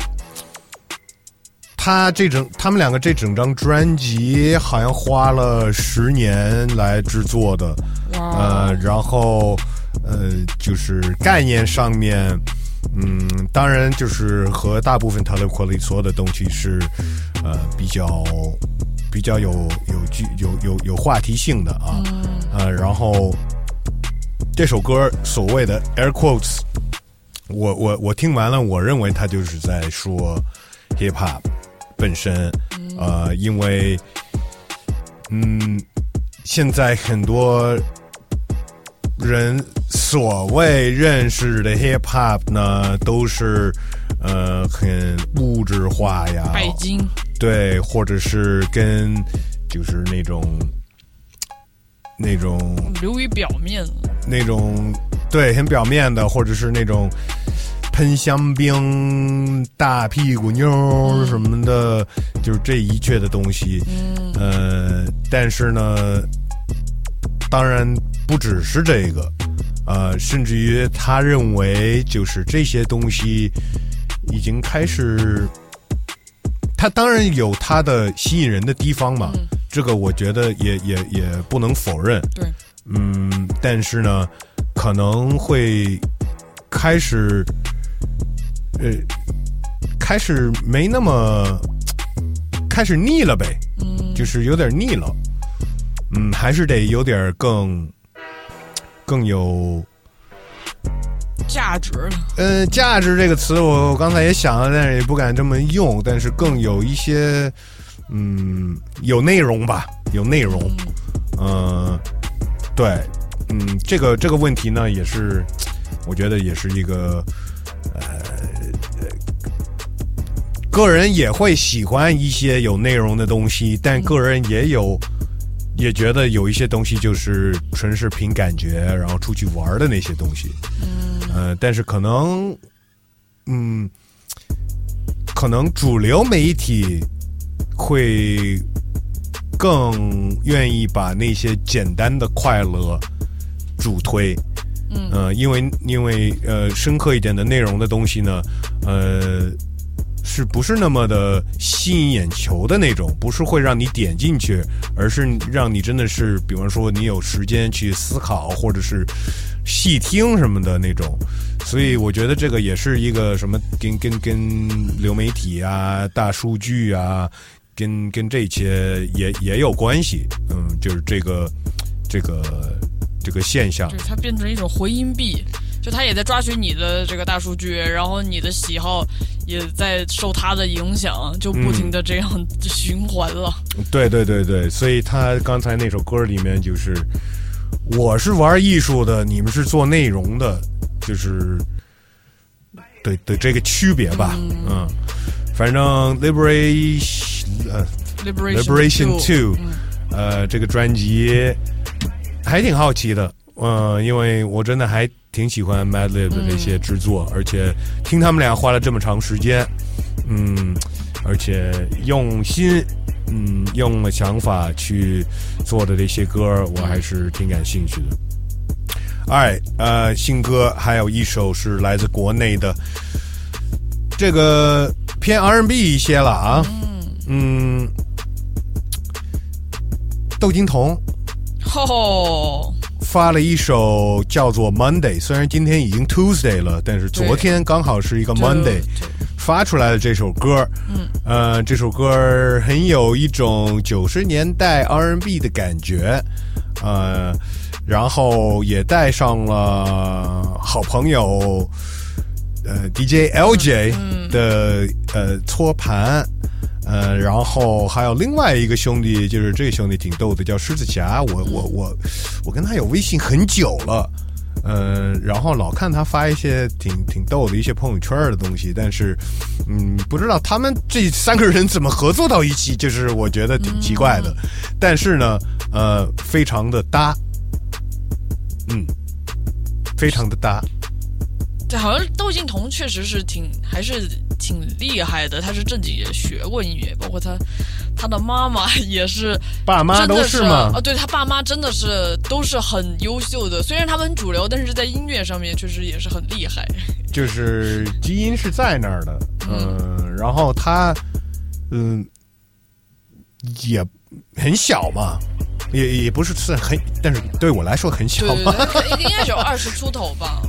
他这整他们两个这整张专辑好像花了十年来制作的，呃，然后呃，就是概念上面，嗯，当然就是和大部分 t a l e b Kweli 所有的东西是，呃，比较比较有有具有有有话题性的啊，呃，然后这首歌所谓的 air quotes，我我我听完了，我认为他就是在说 hip hop 本身，呃，因为嗯，现在很多人所谓认识的 hip hop 呢，都是呃很物质化呀，拜金，对，或者是跟就是那种那种流于表面。那种对很表面的，或者是那种喷香槟、大屁股妞什么的，就是这一切的东西。嗯呃，但是呢，当然不只是这个，呃，甚至于他认为就是这些东西已经开始。他当然有他的吸引人的地方嘛，这个我觉得也也也不能否认。对，嗯，但是呢，可能会开始，呃，开始没那么，开始腻了呗，嗯，就是有点腻了。嗯，还是得有点更更有。价值，呃，价值这个词我我刚才也想了，但是也不敢这么用。但是更有一些，嗯，有内容吧，有内容。嗯，对，嗯，这个这个问题呢，也是，我觉得也是一个，呃，个人也会喜欢一些有内容的东西，但个人也有。也觉得有一些东西就是纯是凭感觉，然后出去玩的那些东西，嗯，呃，但是可能，嗯，可能主流媒体会更愿意把那些简单的快乐主推，嗯，呃，因为因为呃，深刻一点的内容的东西呢，呃。是不是那么的吸引眼球的那种？不是会让你点进去，而是让你真的是，比方说你有时间去思考，或者是细听什么的那种。所以我觉得这个也是一个什么，跟跟跟流媒体啊、大数据啊，跟跟这些也也有关系。嗯，就是这个这个这个现象，就是它变成一种回音壁。就他也在抓取你的这个大数据，然后你的喜好也在受他的影响，就不停的这样 循环了。对对对对，所以他刚才那首歌里面就是，我是玩艺术的，你们是做内容的，就是对对这个区别吧。嗯，反正 liberation 呃 liberation two 呃这个专辑还挺好奇的，嗯，因为我真的还。挺喜欢 Madlib 的这些制作，而且听他们俩花了这么长时间，嗯，而且用心，嗯，用了想法去做的这些歌，我还是挺感兴趣的。哎，呃，新歌还有一首是来自国内的，这个偏 R&B 一些了啊，嗯，窦靖童，吼。发了一首叫做 Monday，虽然今天已经 Tuesday 了，但是昨天刚好是一个 Monday，发出来的这首歌，嗯，呃，这首歌很有一种九十年代 R&B 的感觉，呃，然后也带上了好朋友，呃，DJ LJ 的呃搓盘。呃，然后还有另外一个兄弟，就是这个兄弟挺逗的，叫狮子侠。我我我，我跟他有微信很久了，呃，然后老看他发一些挺挺逗的一些朋友圈的东西，但是，嗯，不知道他们这三个人怎么合作到一起，就是我觉得挺奇怪的。但是呢，呃，非常的搭，嗯，非常的搭。对，好像窦靖童确实是挺还是挺厉害的，他是正经也学过音乐，包括他他的妈妈也是，爸妈都是吗？啊，对他爸妈真的是都是很优秀的，虽然他们主流，但是在音乐上面确实也是很厉害。就是基因是在那儿的，嗯，然后他嗯也很小嘛，也也不是算很，但是对我来说很小嘛，应该有二十出头吧。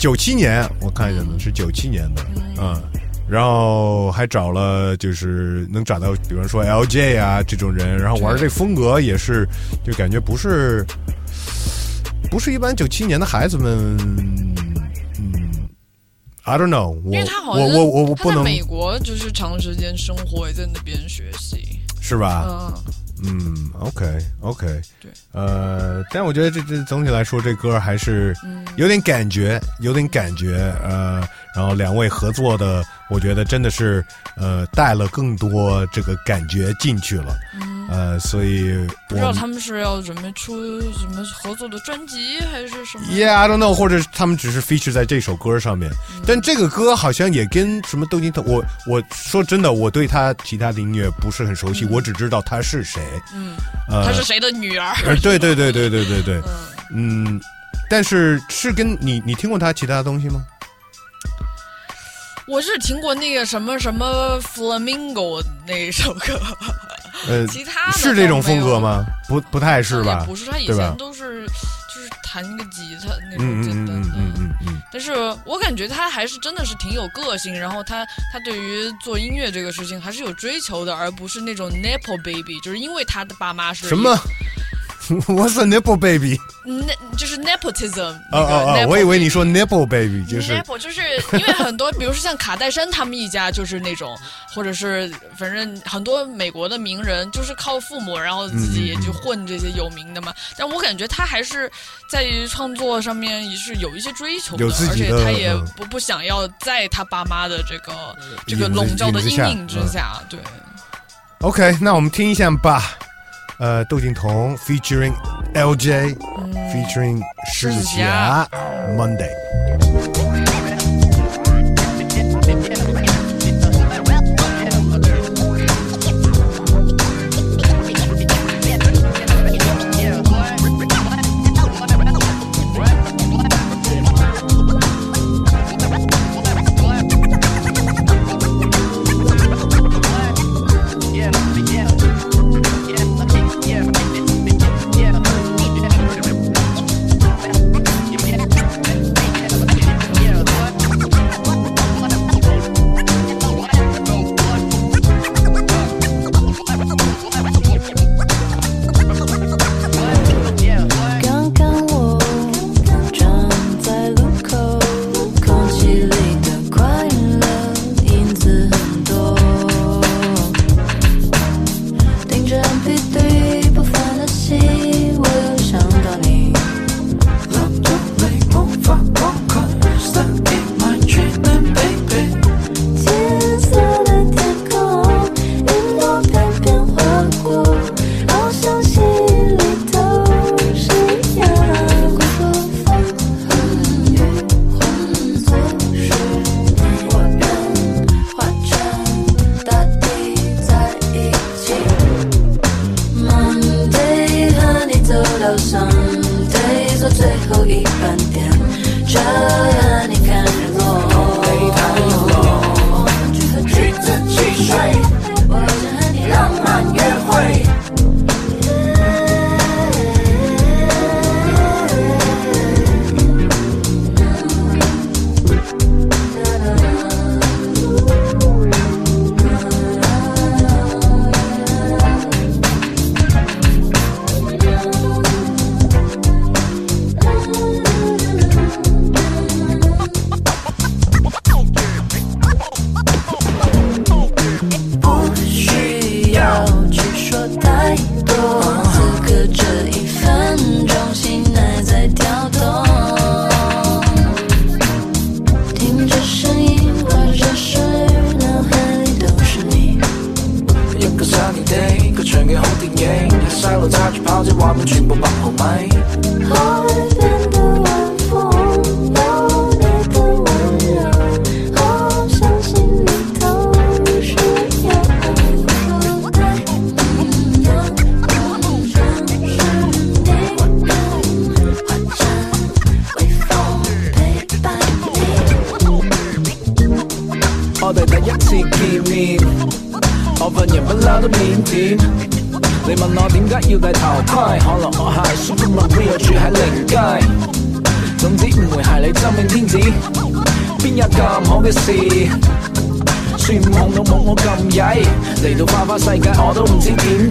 九七年，我看一下呢是九七年的，嗯，然后还找了，就是能找到，比方说 LJ 啊这种人，然后玩这风格也是，就感觉不是，不是一般九七年的孩子们，嗯，I don't know，我我我我我不能，美国就是长时间生活，也在那边学习，是吧？嗯。嗯，OK，OK，对，呃，但我觉得这这总体来说，这歌还是有点感觉，有点感觉，呃，然后两位合作的，我觉得真的是呃带了更多这个感觉进去了。呃，所以不知道他们是要准备出什么合作的专辑，还是什么？Yeah，I don't know，或者他们只是 feature 在这首歌上面。但这个歌好像也跟什么窦靖童，我我说真的，我对他其他的音乐不是很熟悉，我只知道他是谁。嗯，他是谁的女儿？对对对对对对对。嗯，但是是跟你你听过他其他的东西吗？我是听过那个什么什么 Flamingo 那一首歌。呃，其他的是这种风格吗？不，不太是吧？不是，他以前？都是就是弹一个吉他那种嗯简单的。嗯嗯嗯嗯嗯但是我感觉他还是真的是挺有个性，然后他他对于做音乐这个事情还是有追求的，而不是那种 n a p o baby，就是因为他的爸妈是什么 What's a nipple baby？那就是 nepotism 我以为你说 nipple baby，就是 nipple，就是因为很多，比如说像卡戴珊他们一家就是那种，或者是反正很多美国的名人就是靠父母，然后自己也就混这些有名的嘛。但我感觉他还是在创作上面也是有一些追求的，而且他也嗯不不想要在他爸妈的这个这个笼罩的阴影之嗯下，对。OK，那我们听一下吧。呃，窦靖童 featuring LJ、featuring 狮子侠 Monday。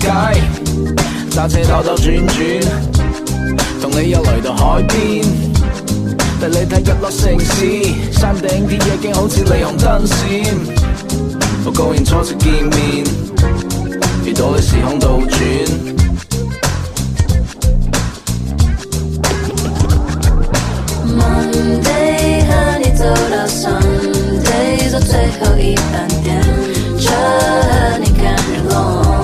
唔知點解。揸車兜兜轉轉，同你又嚟到海邊。帶你睇日落城市，山頂啲夜景好似霓虹燈閃。好高興初次見面，遇到你時空倒轉。Monday 和你走到 Sunday，坐最后一班电车和你看日落。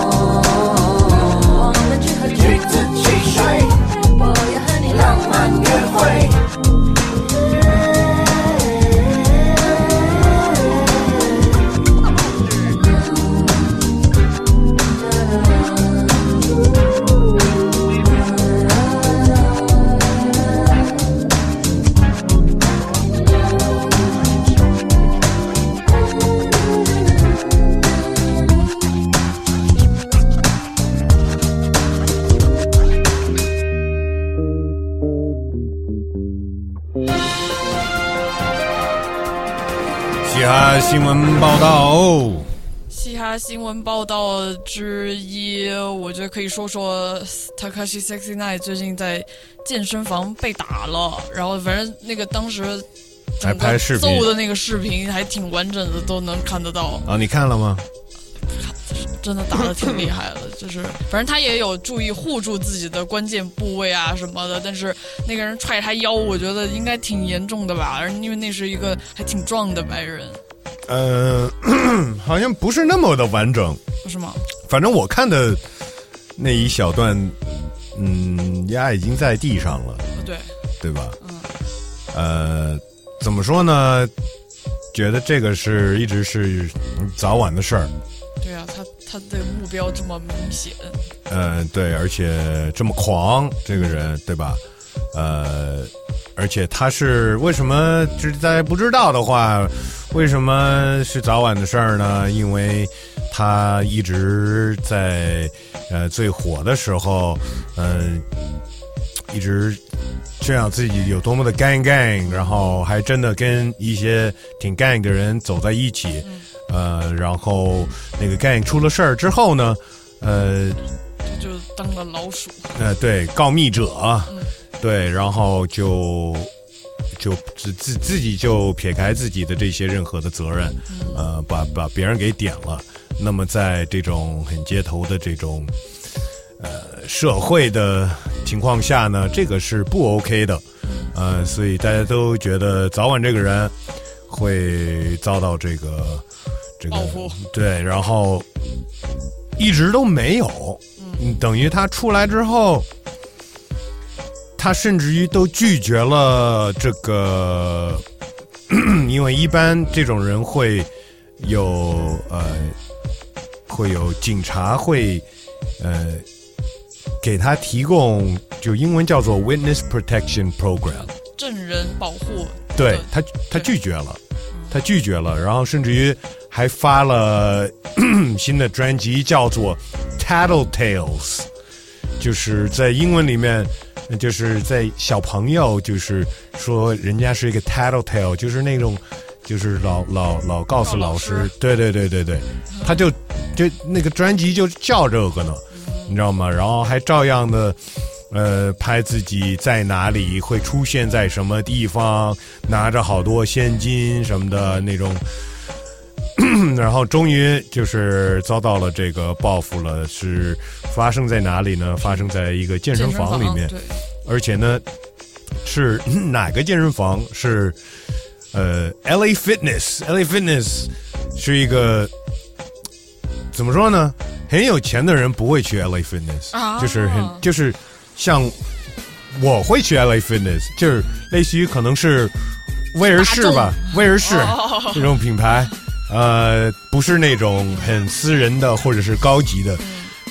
新闻报道。嘻哈新闻报道之一，我觉得可以说说 Takashi Sexy Night 最近在健身房被打了，然后反正那个当时还拍视频揍的那个视频还挺完整的，都能看得到。啊，你看了吗？真的打的挺厉害的，就是反正他也有注意护住自己的关键部位啊什么的，但是那个人踹他腰，我觉得应该挺严重的吧，因为那是一个还挺壮的白人，呃，好像不是那么的完整。不是吗？反正我看的那一小段，嗯，丫已经在地上了，对，对吧？嗯。呃，怎么说呢？觉得这个是一直是早晚的事儿。对啊，他他的目标这么明显，呃，对，而且这么狂，这个人，对吧？呃，而且他是为什么？就是大家不知道的话，为什么是早晚的事儿呢？因为他一直在呃最火的时候，嗯、一直炫耀自己有多么的 gang gang，然后还真的跟一些挺 gang 的人走在一起，呃，然后那个 gang 出了事儿之后呢，呃，就当了老鼠。呃，对，告密者，对，然后就就自自自己就撇开自己的这些任何的责任，呃，把把别人给点了。那么在这种很街头的这种呃社会的情况下呢，这个是不 OK 的，呃，所以大家都觉得早晚这个人会遭到这个这个对，然后一直都没有，嗯，等于他出来之后，他甚至于都拒绝了这个，因为一般这种人会有呃，会有警察会呃给他提供，就英文叫做 Witness Protection Program。证人保护，对他，他拒绝了，他拒绝了，然后甚至于还发了 新的专辑，叫做《Tattle Tales》，就是在英文里面，就是在小朋友，就是说人家是一个 Tattle Tale，就是那种，就是老老老告诉老师，对对对对对，他就就那个专辑就叫这个呢，你知道吗？然后还照样的。呃，拍自己在哪里，会出现在什么地方，拿着好多现金什么的那种，然后终于就是遭到了这个报复了。是发生在哪里呢？发生在一个健身房里面，而且呢，是哪个健身房？是呃，LA Fitness，LA Fitness 是一个怎么说呢？很有钱的人不会去 LA Fitness，、啊。就是很就是像我会去 LA Fitness，就是类似于可能是威尔士吧，威尔士哦。这种品牌，呃，不是那种很私人的或者是高级的，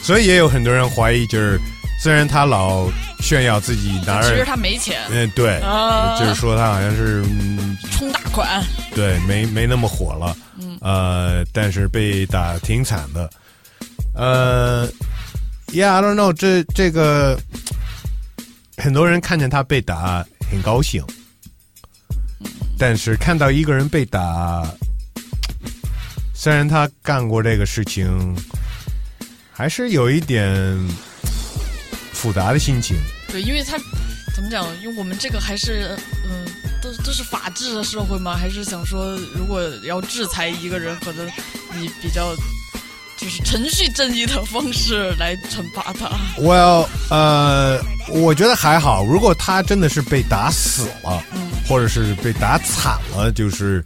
所以也有很多人怀疑，就是虽然他老炫耀自己拿着其实他没钱，嗯，对，啊。就是说他好像是嗯，充大款，对，没没那么火了，嗯。呃，但是被打挺惨的，呃，Yeah，I don't know，这这个很多人看见他被打很高兴，但是看到一个人被打，虽然他干过这个事情，还是有一点复杂的心情。对，因为他怎么讲？因为我们这个还是嗯，都都是法治的社会嘛，还是想说，如果要制裁一个人，可能你比较就是程序正义的方式来惩罚他。Well，呃，我觉得还好。如果他真的是被打死了，或者是被打惨了，就是，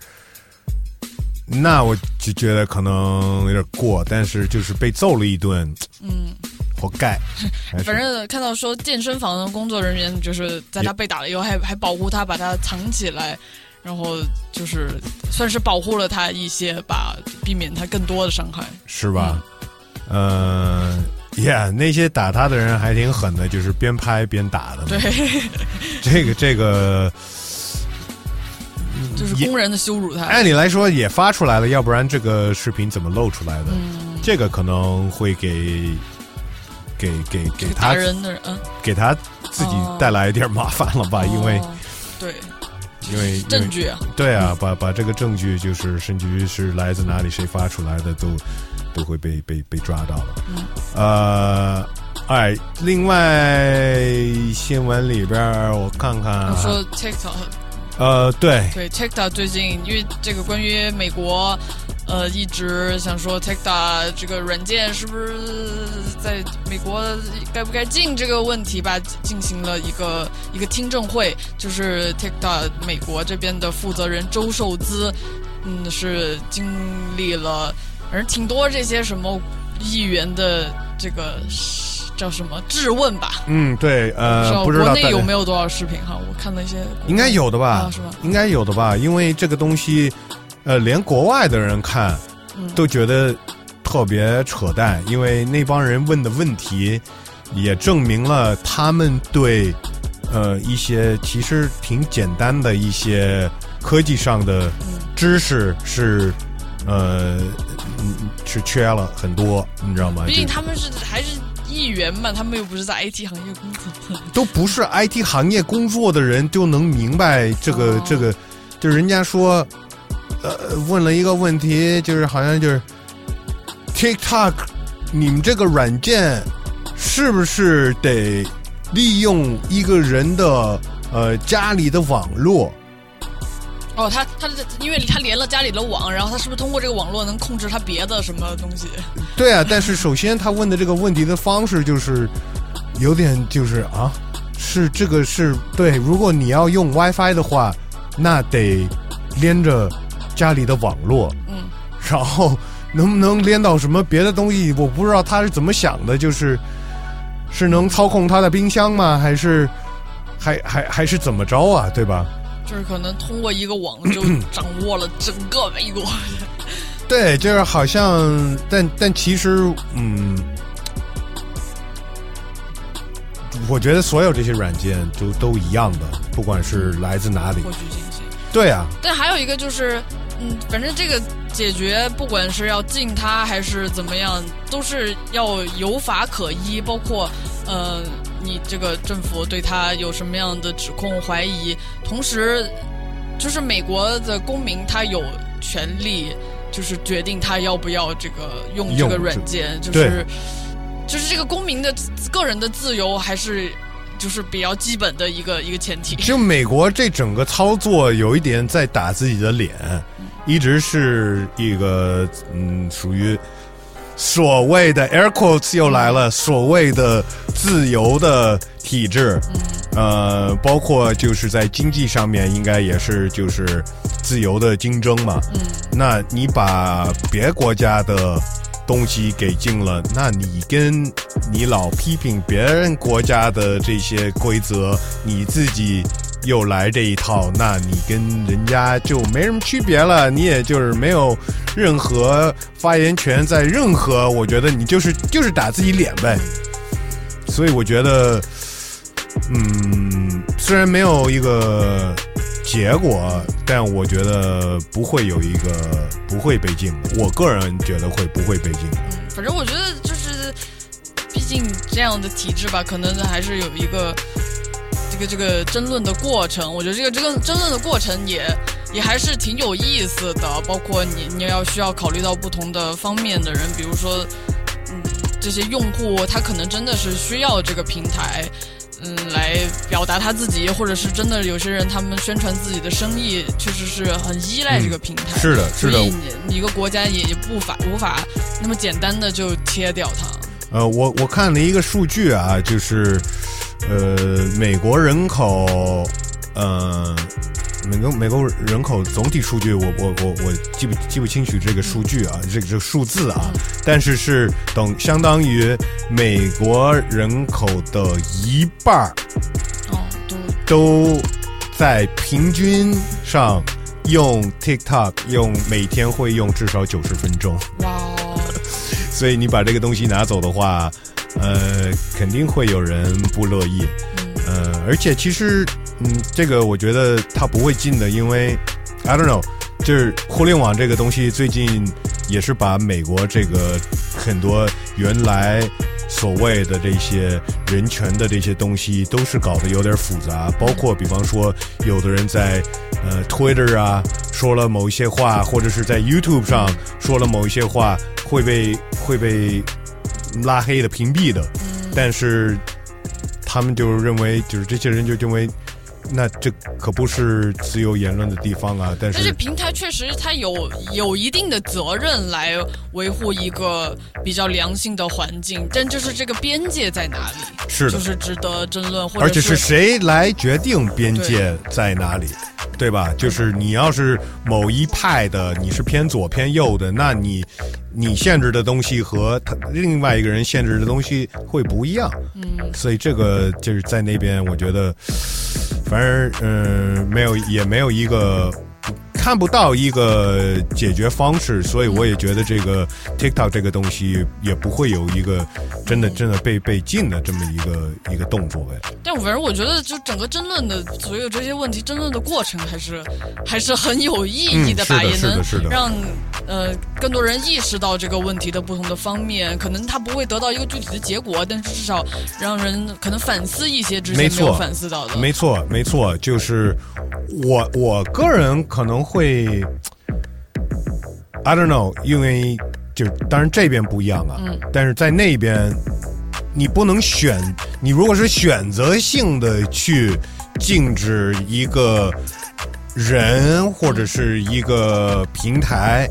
那我就觉得可能有点过。但是就是被揍了一顿，嗯，活该。反正看到说健身房的工作人员就是在他被打了以后还还保护他，把他藏起来，然后就是算是保护了他一些吧，避免他更多的伤害。是吧？呃，Yeah，那些打他的人还挺狠的，就是边拍边打的。对，这个这个，就是公然的羞辱他。按理来说也发出来了，要不然这个视频怎么露出来的？嗯，这个可能会给给给给他打人的人，嗯，给他自己带来一点麻烦了吧？因为哦对，因为证据啊，对啊，把把这个证据就是甚至于是来自哪里谁发出来的都都会被被被抓到了。嗯呃，哎，另外新闻里边我看看啊，说 TikTok 呃，对，对 TikTok 最近因为这个关于美国，呃，一直想说 TikTok 这个软件是不是在美国该不该禁这个问题吧，进行了一个一个听证会，就是 TikTok 美国这边的负责人周受资，嗯，是经历了反正挺多这些什么议员的这个叫什么质问吧。嗯，对，呃，不知道国内有没有多少视频哈？我看了一些，应该有的吧？啊是吧？应该有的吧？因为这个东西，呃，连国外的人看嗯都觉得特别扯淡，因为那帮人问的问题也证明了他们对呃一些其实挺简单的一些科技上的知识是呃嗯是缺了很多，你知道吗？就毕竟他们是还是议员嘛，他们又不是在 IT 行业工作。都不是 IT 行业工作的人就能明白这个、哦这个，就人家说，呃，问了一个问题，就是好像就是 TikTok，你们这个软件是不是得利用一个人的呃家里的网络？哦，他他因为他连了家里的网，然后他是不是通过这个网络能控制他别的什么东西？对啊，但是首先他问的这个问题的方式就是有点就是啊，是这个是对，如果你要用 WiFi 的话，那得连着家里的网络，嗯，然后能不能连到什么别的东西，我不知道他是怎么想的，就是是能操控他的冰箱吗？还是还还还是怎么着啊？对吧？就是可能通过一个网就 掌握了整个美国。对，就是好像，但但其实，嗯，我觉得所有这些软件都都一样的，不管是来自哪里。获取信息。对啊，但还有一个就是，嗯，反正这个解决，不管是要禁它还是怎么样，都是要有法可依，包括呃，你这个政府对他有什么样的指控、怀疑，同时就是美国的公民他有权利，就是决定他要不要这个用这个软件，就是就是这个公民的个人的自由还是。就是比较基本的一个一个前提，就美国这整个操作有一点在打自己的脸，一直是一个嗯，属于所谓的 air quotes 又来了，所谓的自由的体制，呃，包括就是在经济上面，应该也是就是自由的竞争嘛。嗯，那你把别国家的东西给禁了，那你跟你老批评别人国家的这些规则，你自己又来这一套，那你跟人家就没什么区别了，你也就是没有任何发言权，在任何，我觉得你就是就是打自己脸呗。所以我觉得，嗯，虽然没有一个结果，但我觉得不会有一个不会被禁。我个人觉得会不会被禁。反正我觉得就是，毕竟这样的体制吧，可能还是有一个这个这个争论的过程。我觉得这个这个争论的过程也也还是挺有意思的，包括你你要需要考虑到不同的方面的人，比如说，嗯，这些用户他可能真的是需要这个平台。嗯，来表达他自己，或者是真的有些人他们宣传自己的生意，确实是很依赖这个平台。嗯是的是的所以你你一个国家也也不法无法那么简单的就切掉它。呃，我我看了一个数据啊，就是呃，美国人口，呃，美国美国人口总体数据，我我我我记不记不清楚这个数据啊，这个这个数字啊，但是是等相当于美国人口的一半儿哦，都都在平均上用 TikTok，用每天会用至少九十分钟。哇哦，所以你把这个东西拿走的话，呃，肯定会有人不乐意。呃，而且其实，嗯，这个我觉得他不会进的，因为 I don't know，就是互联网这个东西最近也是把美国这个很多原来所谓的这些人权的这些东西，都是搞得有点复杂。包括比方说，有的人在呃 Twitter 啊说了某一些话，或者是在 YouTube 上说了某一些话，会被会被拉黑的、屏蔽的。但是他们就认为，就是这些人就认为，那这可不是自由言论的地方啊。但但是是平台确实它有有一定的责任来维护一个比较良性的环境，但就是这个边界在哪里，是的就是值得争论，或者而且是谁来决定边界在哪里，对吧？就是你要是某一派的，你是偏左偏右的，那你你限制的东西和他另外一个人限制的东西会不一样。嗯，所以这个就是在那边，我觉得，反正嗯、没有也没有一个。看不到一个解决方式，所以我也觉得这个 TikTok 这个东西也不会有一个真的真的被被禁的这么一个一个动作呗。但反正我觉得，就整个争论的所有这些问题，争论的过程还是还是很有意义的吧，嗯是的也能是的是的让呃更多人意识到这个问题的不同的方面。可能他不会得到一个具体的结果，但是至少让人可能反思一些之前没没有，反思到的。没错，没错，就是我我个人可能会，I don't know，因为就当然这边不一样啊，嗯但是在那边你不能选，你如果是选择性的去禁止一个人或者是一个平台，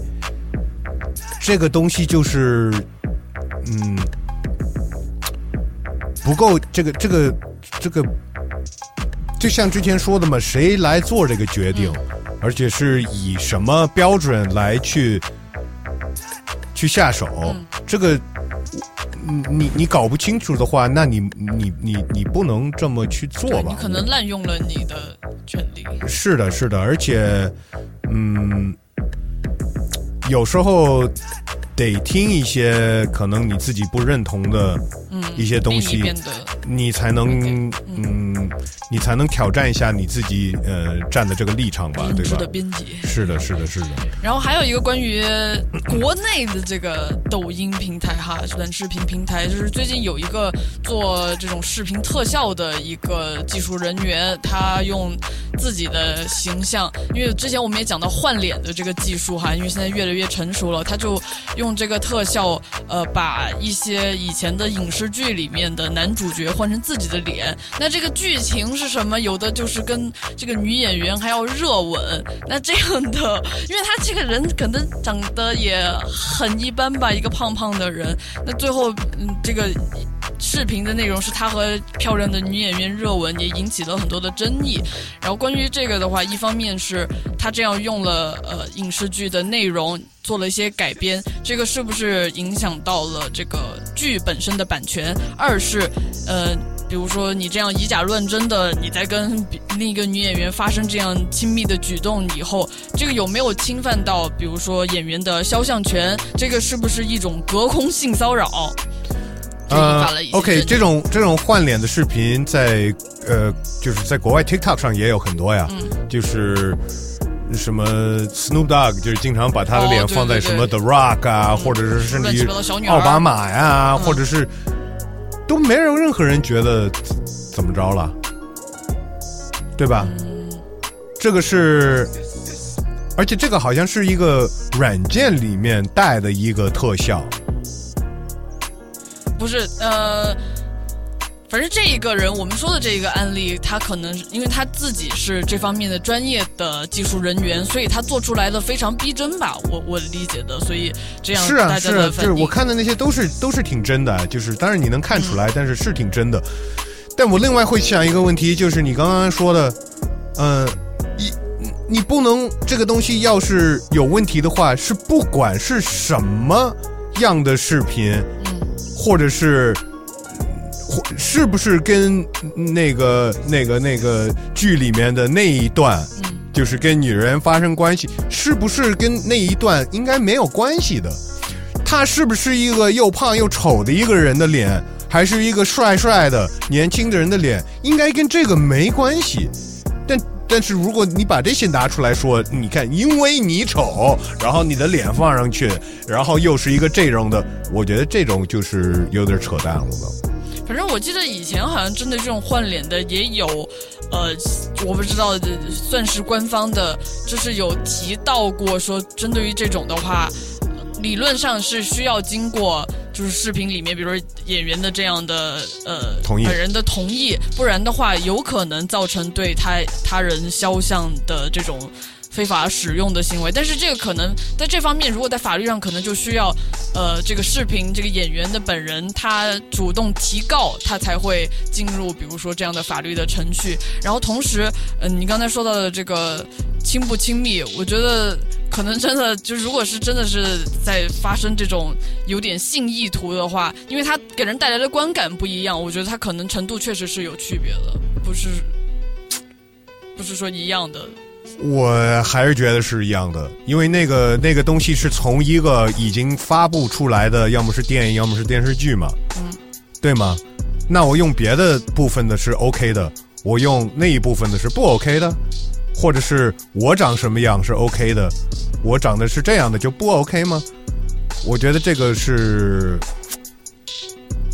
这个东西就是嗯。不够，这个这个这个，就像之前说的嘛，谁来做这个决定，而且是以什么标准来去去下手，这个你你你搞不清楚的话，那你你你你不能这么去做吧？你可能滥用了你的权利。是的，是的，而且，嗯，有时候得听一些可能你自己不认同的嗯一些东西，你才能，嗯，你才能挑战一下你自己呃站的这个立场吧，对吧认知的？边界。是的，是的，是的。然后还有一个关于国内的这个抖音平台哈，短视频平台，就是最近有一个做这种视频特效的一个技术人员，他用自己的形象，因为之前我们也讲到换脸的这个技术哈，因为现在越来越成熟了，他就用这个特效，呃，把一些以前的影视剧里面的男主角换成自己的脸。那这个剧情是什么？有的就是跟这个女演员还要热吻，那这样的，因为他这个人可能长得也很一般吧，一个胖胖的人，那最后嗯，这个。视频的内容是他和漂亮的女演员热吻，也引起了很多的争议。然后关于这个的话，一方面是他这样用了呃影视剧的内容做了一些改编，这个是不是影响到了这个剧本身的版权？二是呃。比如说，你这样以假乱真的，你在跟比另一个女演员发生这样亲密的举动以后，这个有没有侵犯到，比如说演员的肖像权？这个是不是一种隔空性骚扰？这引发了一些呃 OK，这种这种换脸的视频在呃，就是在国外 TikTok 上也有很多呀，嗯就是什么 Snoop Dogg，就是经常把他的脸放在什么 The Rock 啊，或者是甚至奥巴马呀，嗯或者是都没有任何人觉得怎么着了，对吧？嗯这个是。而且这个好像是一个软件里面带的一个特效，不是呃，反正这一个人，我们说的这一个案例，他可能是因为他自己是这方面的专业的技术人员，所以他做出来的非常逼真吧，我我理解的，所以这样是啊，大是啊。就是我看的那些都是都是挺真的，就是当然你能看出来，但是是挺真的。但我另外会想一个问题，就是你刚刚说的，嗯、你你不能这个东西要是有问题的话，是不管是什么样的视频，嗯或者是。是不是跟那个、那个、那个剧里面的那一段，就是跟女人发生关系，是不是跟那一段应该没有关系的？他是不是一个又胖又丑的一个人的脸，还是一个帅帅的年轻的人的脸？应该跟这个没关系。但但是如果你把这些拿出来说，你看，因为你丑，然后你的脸放上去，然后又是一个这种的，我觉得这种就是有点扯淡了都。反正我记得以前好像针对这种换脸的也有，呃，我不知道呃算是官方的，就是有提到过说，针对于这种的话，理论上是需要经过就是视频里面，比如说演员的这样的呃同意本人的同意，不然的话有可能造成对他他人肖像的这种。非法使用的行为，但是这个可能在这方面，如果在法律上，可能就需要，呃，这个视频这个演员的本人他主动提告，他才会进入，比如说这样的法律的程序。然后同时，嗯、你刚才说到的这个亲不亲密，我觉得可能真的就如果是真的是在发生这种有点性意图的话，因为它给人带来的观感不一样，我觉得它可能程度确实是有区别的，不是不是说一样的。我还是觉得是一样的，因为那个那个东西是从一个已经发布出来的，要么是电影，要么是电视剧嘛，嗯，对吗？那我用别的部分的是 OK 的，我用那一部分的是不 OK 的，或者是我长什么样是 OK 的，我长得是这样的就不 OK 吗？我觉得这个是，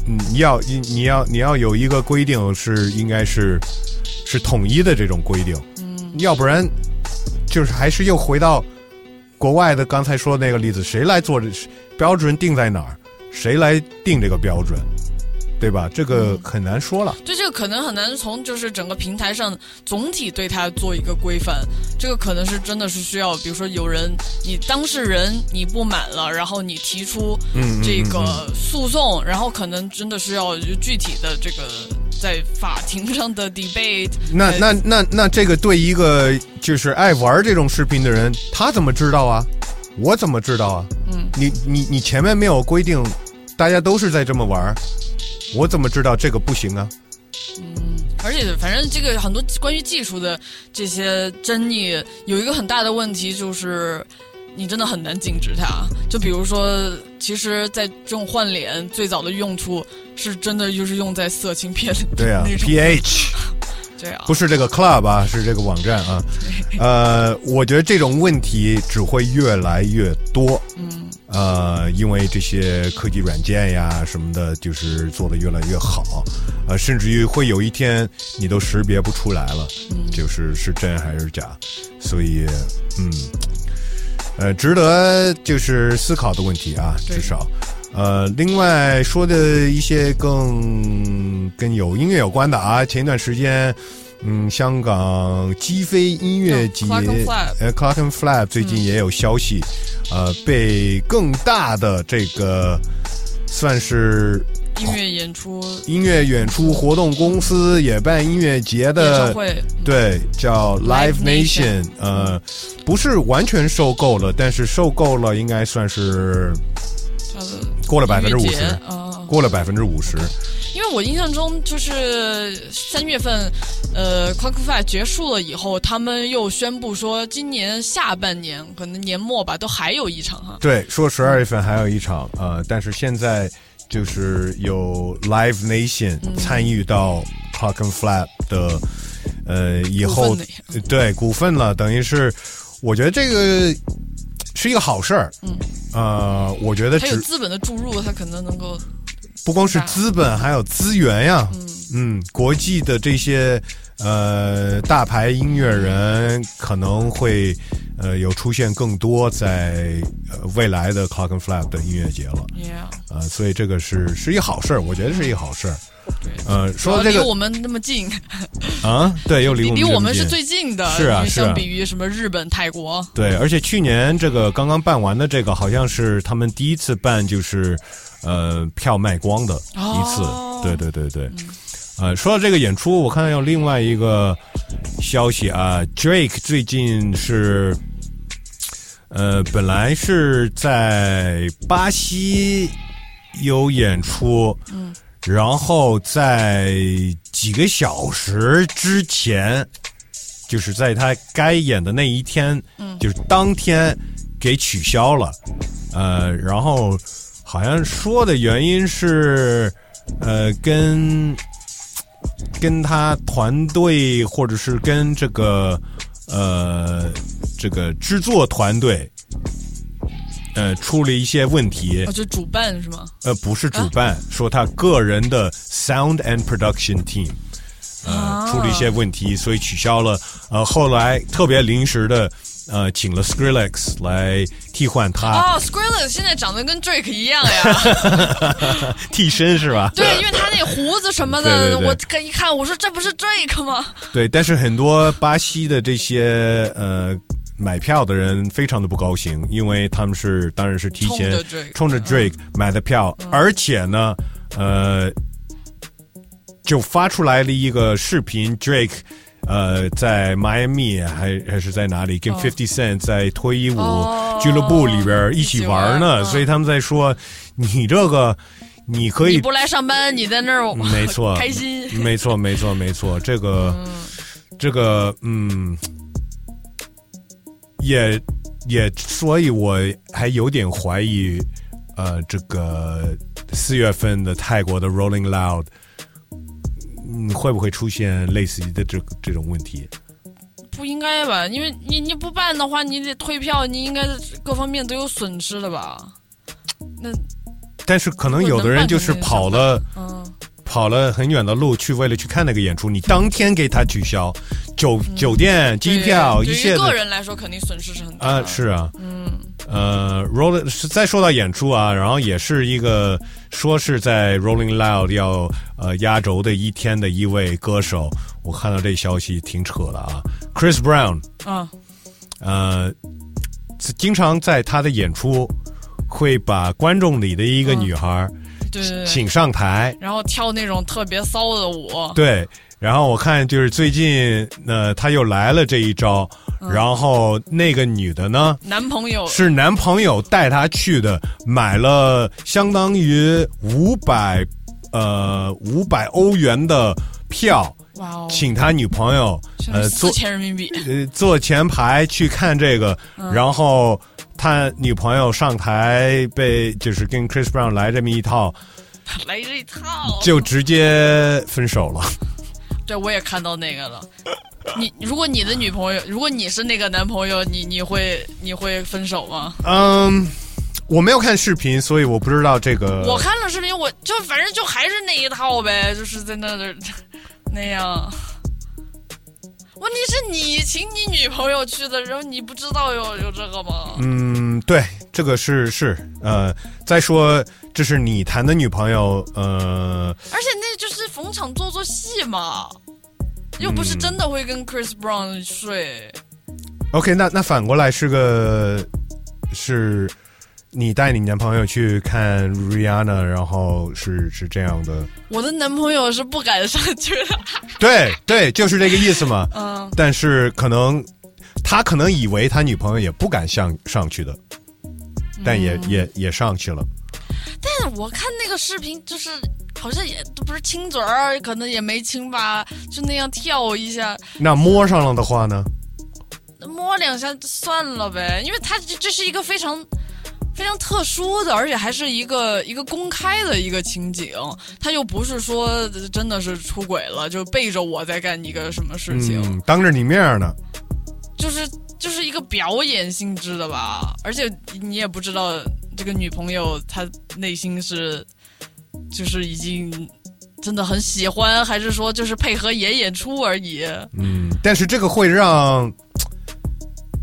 嗯，要你你要你要有一个规定是应该是是统一的这种规定，要不然就是还是又回到国外的刚才说的那个例子，谁来做这标准定在哪儿？谁来定这个标准？对吧？这个很难说了。对这个可能很难从就是整个平台上总体对它做一个规范，这个可能是真的是需要，比如说有人你当事人你不满了，然后你提出这嗯个诉讼，然后可能真的是要具体的这个在法庭上的 debate。那呃那那那这个对一个就是爱玩这种视频的人，他怎么知道啊？我怎么知道啊？嗯，你你你前面没有规定，大家都是在这么玩儿，我怎么知道这个不行啊？嗯而且，反正这个很多关于技术的这些争议，有一个很大的问题就是，你真的很难禁止它。就比如说，其实，在这种换脸最早的用处是真的就是用在色情片里。对啊，PH 对啊，不是这个 club 啊，是这个网站啊。呃，我觉得这种问题只会越来越多。嗯，呃，因为这些科技软件呀什么的，就是做的越来越好，呃，甚至于会有一天你都识别不出来了，嗯。就是是真还是假，所以，嗯，呃，值得就是思考的问题啊，至少。呃，另外说的一些更跟有音乐有关的啊，前一段时间，嗯，香港击飞音乐节，呃，Clock and Flap 最近也有消息，呃，被更大的这个算是音乐演出音乐演出活动公司也办音乐节演的对，叫 Live Nation，呃，不是完全收购了，但是收购了应该算是过了百分之五十，啊。过了百分之五十。因为我印象中就是三月份，呃 c l o c k Five 结束了以后，他们又宣布说，今年下半年可能年末吧，都还有一场哈。对，说十二月份还有一场，呃，但是现在就是有 Live Nation 嗯。参与到 Clock and Flap 的，呃，以后股对股份了，等于是我觉得这个是一个好事儿。嗯，呃，我觉得只它有资本的注入，它可能能够不光是资本，还有资源呀。嗯，国际的这些呃大牌音乐人可能会呃有出现更多在呃未来的 Clock and Flap 的音乐节了。，Yeah，呃，所以这个是是一好事儿，我觉得是一好事儿。对。呃，说这个离我们那么近，啊，对，又离我们离我们是最近的，是啊相比于什么日本、泰国，对，而且去年这个刚刚办完的这个，好像是他们第一次办，就是呃票卖光的一次。哦对对对对。呃，说到这个演出，我看到有另外一个消息啊，Drake 最近是呃本来是在巴西有演出，嗯，然后在几个小时之前，就是在他该演的那一天，嗯就是当天给取消了，呃，然后好像说的原因是，呃，跟跟他团队或者是跟这个呃这个制作团队呃出了一些问题哦，，就主办是吗？呃，不是主办，说他个人的 sound and production team。呃，出了一些问题，所以取消了。呃，后来特别临时的，呃，请了 Skrillex 来替换他、哦，Skrillex 现在长得跟 Drake 一样呀。替身是吧？对，因为他那胡子什么的，对对对我可一看，我说这不是 Drake 吗？对，但是很多巴西的这些呃买票的人非常的不高兴，因为他们是当然是提前冲着 Drake 冲着 Drake 买的票，而且呢，呃，就发出来了一个视频，Drake。呃，在迈阿密还还是在哪里，跟哦 Fifty Cent 在脱衣舞哦俱乐部里边一起玩呢，所以他们在说，你这个你可以你不来上班，你在那儿 没错，开心。嗯没错，没错，没错。这个，这个，嗯，也也，所以我还有点怀疑，呃，这个四月份的泰国的 Rolling Loud，嗯，会不会出现类似的这这种问题？不应该吧？因为你你不办的话，你得退票，你应该各方面都有损失的吧？那但是可能有的人就是跑了。嗯，跑了很远的路去，为了去看那个演出，你当天给他取消。酒、酒店、机票对一切的对于个人来说，肯定损失是很大的。啊，是啊，嗯，呃，Rolling 是再说到演出啊，然后也是一个说是在 Rolling Loud 要呃压轴的一天的一位歌手，我看到这消息挺扯的啊，Chris Brown，啊，呃，经常在他的演出会把观众里的一个女孩对对对，请上台，然后跳那种特别骚的舞。对，然后我看就是最近呃他又来了这一招，然后那个女的呢。男朋友是男朋友带她去的，买了相当于五百呃五百欧元的票，哇哦，请他女朋友呃坐四千人民币。呃坐前排去看这个，嗯然后他女朋友上台被就是跟 Chris Brown 来这么一套，来这一套，就直接分手了。对我也看到那个了。你如果你的女朋友，如果你是那个男朋友，你你会你会分手吗？嗯，我没有看视频，所以我不知道这个。我看了视频，我就反正就还是那一套呗，就是在那儿那样。问题是你请你女朋友去的，然后你不知道有有这个吗？嗯，对，这个是是呃，再说这是你谈的女朋友，呃，而且那就是逢场作作戏嘛，又不是真的会跟 Chris Brown 睡。OK，那那反过来是个是你带你男朋友去看 Rihanna，然后是是这样的，我的男朋友是不敢上去的。对对，就是这个意思嘛。嗯，但是可能他可能以为他女朋友也不敢上上去的，但也、也也上去了。但我看那个视频，就是好像也都不是亲嘴儿，可能也没亲吧，就那样跳一下，那摸上了的话呢？摸两下算了呗，因为他这这是一个非常非常特殊的，而且还是一个一个公开的一个情景，他又不是说真的是出轨了，就背着我在干一个什么事情，嗯，当着你面呢。就是就是一个表演性质的吧，而且你也不知道这个女朋友她内心是就是已经真的很喜欢，还是说就是配合演演出而已。嗯，但是这个会让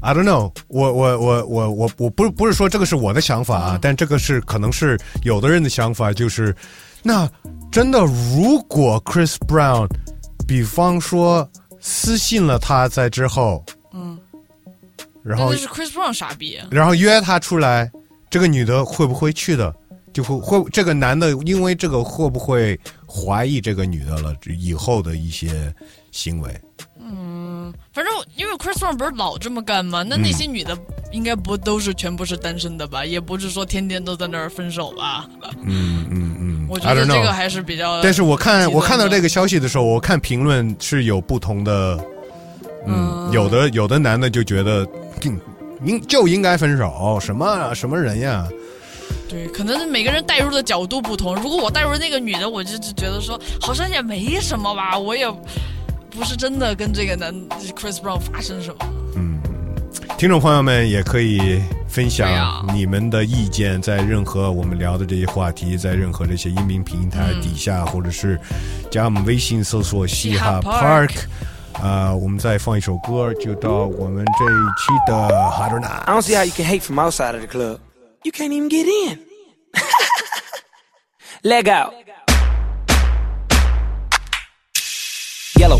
，I don't know，我我我我我我不不是说这个是我的想法啊，但这个是可能是有的人的想法，就是那真的如果 Chris Brown，比方说私信了他在之后，嗯，然后那就是 Chris Brown 傻逼。然后约他出来，这个女的会不会去的？就会会这个男的因为这个会不会怀疑这个女的了？以后的一些行为。嗯，反正因为 Chris Brown 不是老这么干吗？那那些女的应该不都是全部是单身的吧？也不是说天天都在那儿分手吧？嗯嗯嗯，我觉得这个还是比较。但是我看我看到这个消息的时候，我看评论是有不同的，嗯，有的有的男的就觉得，嗯应就应该分手，什么什么人呀？对，可能每个人带入的角度不同。如果我带入那个女的，我就就觉得说，好像也没什么吧，我也不是真的跟这个男 Chris Brown 发生什么。嗯听众朋友们也可以分享你们的意见，在任何我们聊的这些话题，在任何这些音频平台底下，或者是加我们微信搜索“嘻哈 Park Park”。啊、我们再放一首歌，就到我们这一期的 Hard or Not。I don't see how you can hate from outside of the club. You can't even get in. Leg out.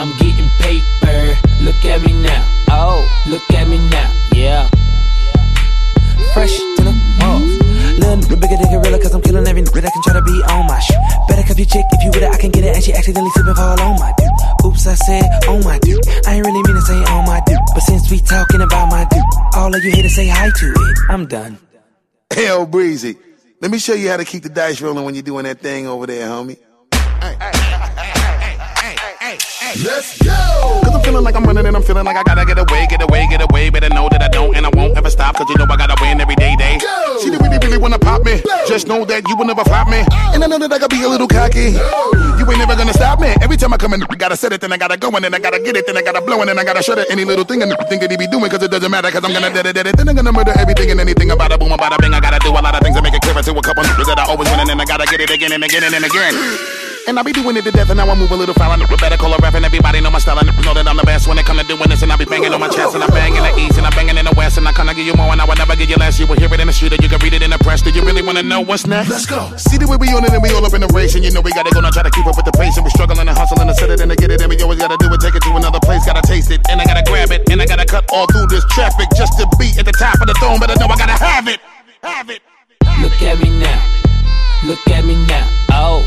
I'm getting paper. Look at me now. Oh, look at me now. Yeah. Fresh to the off. Little nigga bigger than gorilla, cause I'm killing every nigga that can try to be on my shit. Better cuff your chick if you with it, I can get it. And she accidentally slip and fall on my dude. Oops, I said on my dude. I ain't really mean to say on my dude. But since we talking about my dude, all of you here to say hi to it. I'm done. Hell, Breezy. Let me show you how to keep the dice rolling when you're doing that thing over there, homie. Let's go! Cause I'm feeling like I'm running and I'm feeling like I gotta get away, get away, get away. Better know that I don't and I won't ever stop. Cause you know I gotta win every day, day. Go! She really, really wanna pop me. Just know that you will never flop me. And I know that I gotta be a little cocky. You ain't never gonna stop me. Every time I come in, I gotta set it, then I gotta go, and then I gotta get it, then I gotta blow, and then I gotta shut it. Any little thing and think that he be doing, cause it doesn't matter, cause I'm gonna dead it, dead it. Then I'm gonna murder everything and anything about a boom, about a bing. I gotta do a lot of things to make it clear to a couple niggas that I always win, and then I gotta get it again and again and, and again. And I be doing it to death, and now I move a little foul. And better call a ref, and everybody know my style. And know that I'm the best when it come to doing this. And I be banging on my chest, and I bang in the east, and I'm banging in the west. And I kinda give you more, and I will never give you less. You will hear it in the street, or you can read it in the press. Do you really wanna know what's next? Let's go. See the way we on it, and we all up in the race. And you know we gotta go now, try to keep up with the pace. And we struggling and hustling to set it and to get it. And we always gotta do it, take it to another place. Gotta taste it, and I gotta grab it, and I gotta cut all through this traffic just to be at the top of the throne. But I know I gotta have it, have it, have it. Look at me now. Look at me now. Oh.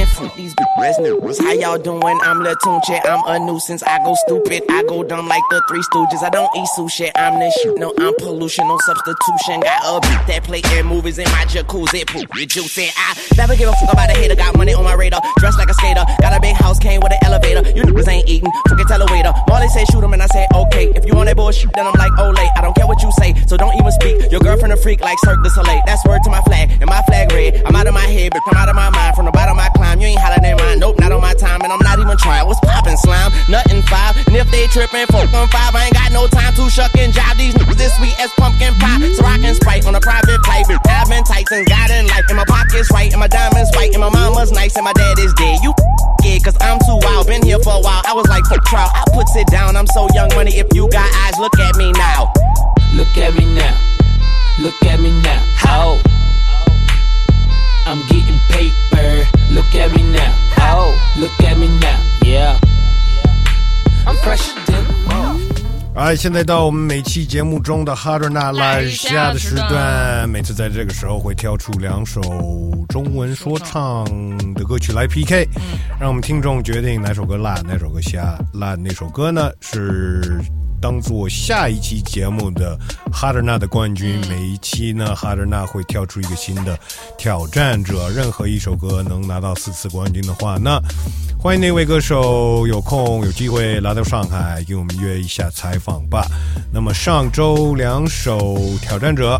man. From these news. How y'all doing? I'm Latunche. I'm a nuisance. I go stupid. I go dumb like the Three Stooges. I don't eat sushi. I'm the shit. No, I'm pollution. No substitution. Got a beat that play air movies in my jacuzzi. Poop, juicy. I never give a fuck about a hater. Got money on my radar. Dressed like a skater. Got a big house. Came with an elevator. You niggas ain't eating. Fucking tell a waiter. Molly said shoot him and I said okay. If you want that bullshit, then I'm like oh late. I don't care what you say. So don't even speak. Your girlfriend a freak like Cirque du Soleil. That's word to my flag. And my flag red. I'm out of my head, but I'm out of my mind. From the bottom I climb. You ain't hotter than mine. Nope, not on my time. And I'm not even trying. What's poppin' slime? Nothing five. And if they trippin', four on five. I ain't got no time to shuck and jive. These niggas this sweet as pumpkin pie. So I can sprite on a private flight. Been Titans, got in life. And my pockets right. And my diamonds white. And my mama's nice. And my dad is dead. You yeah, cause I'm too wild. Been here for a while. I was like, fuck trial. I puts it down. I'm so young money. If you got eyes, look at me now. Look at me now. Look at me now. Oh. I'm getting paper. Look at me now. Oh. Look at me now. Yeah. I'm fresh than off. 哎，现在到我们每期节目中的哈德纳拉下的时段，每次在这个时候会挑出两首中文说唱的歌曲来 PK，让我们听众决定哪首歌烂，哪首歌下烂。那首歌呢是当做下一期节目的哈德纳的冠军。每一期呢，哈德纳会跳出一个新的挑战者，任何一首歌能拿到四次冠军的话，那欢迎那位歌手有空有机会来到上海，给我们约一下采访吧。那么上周两首挑战者，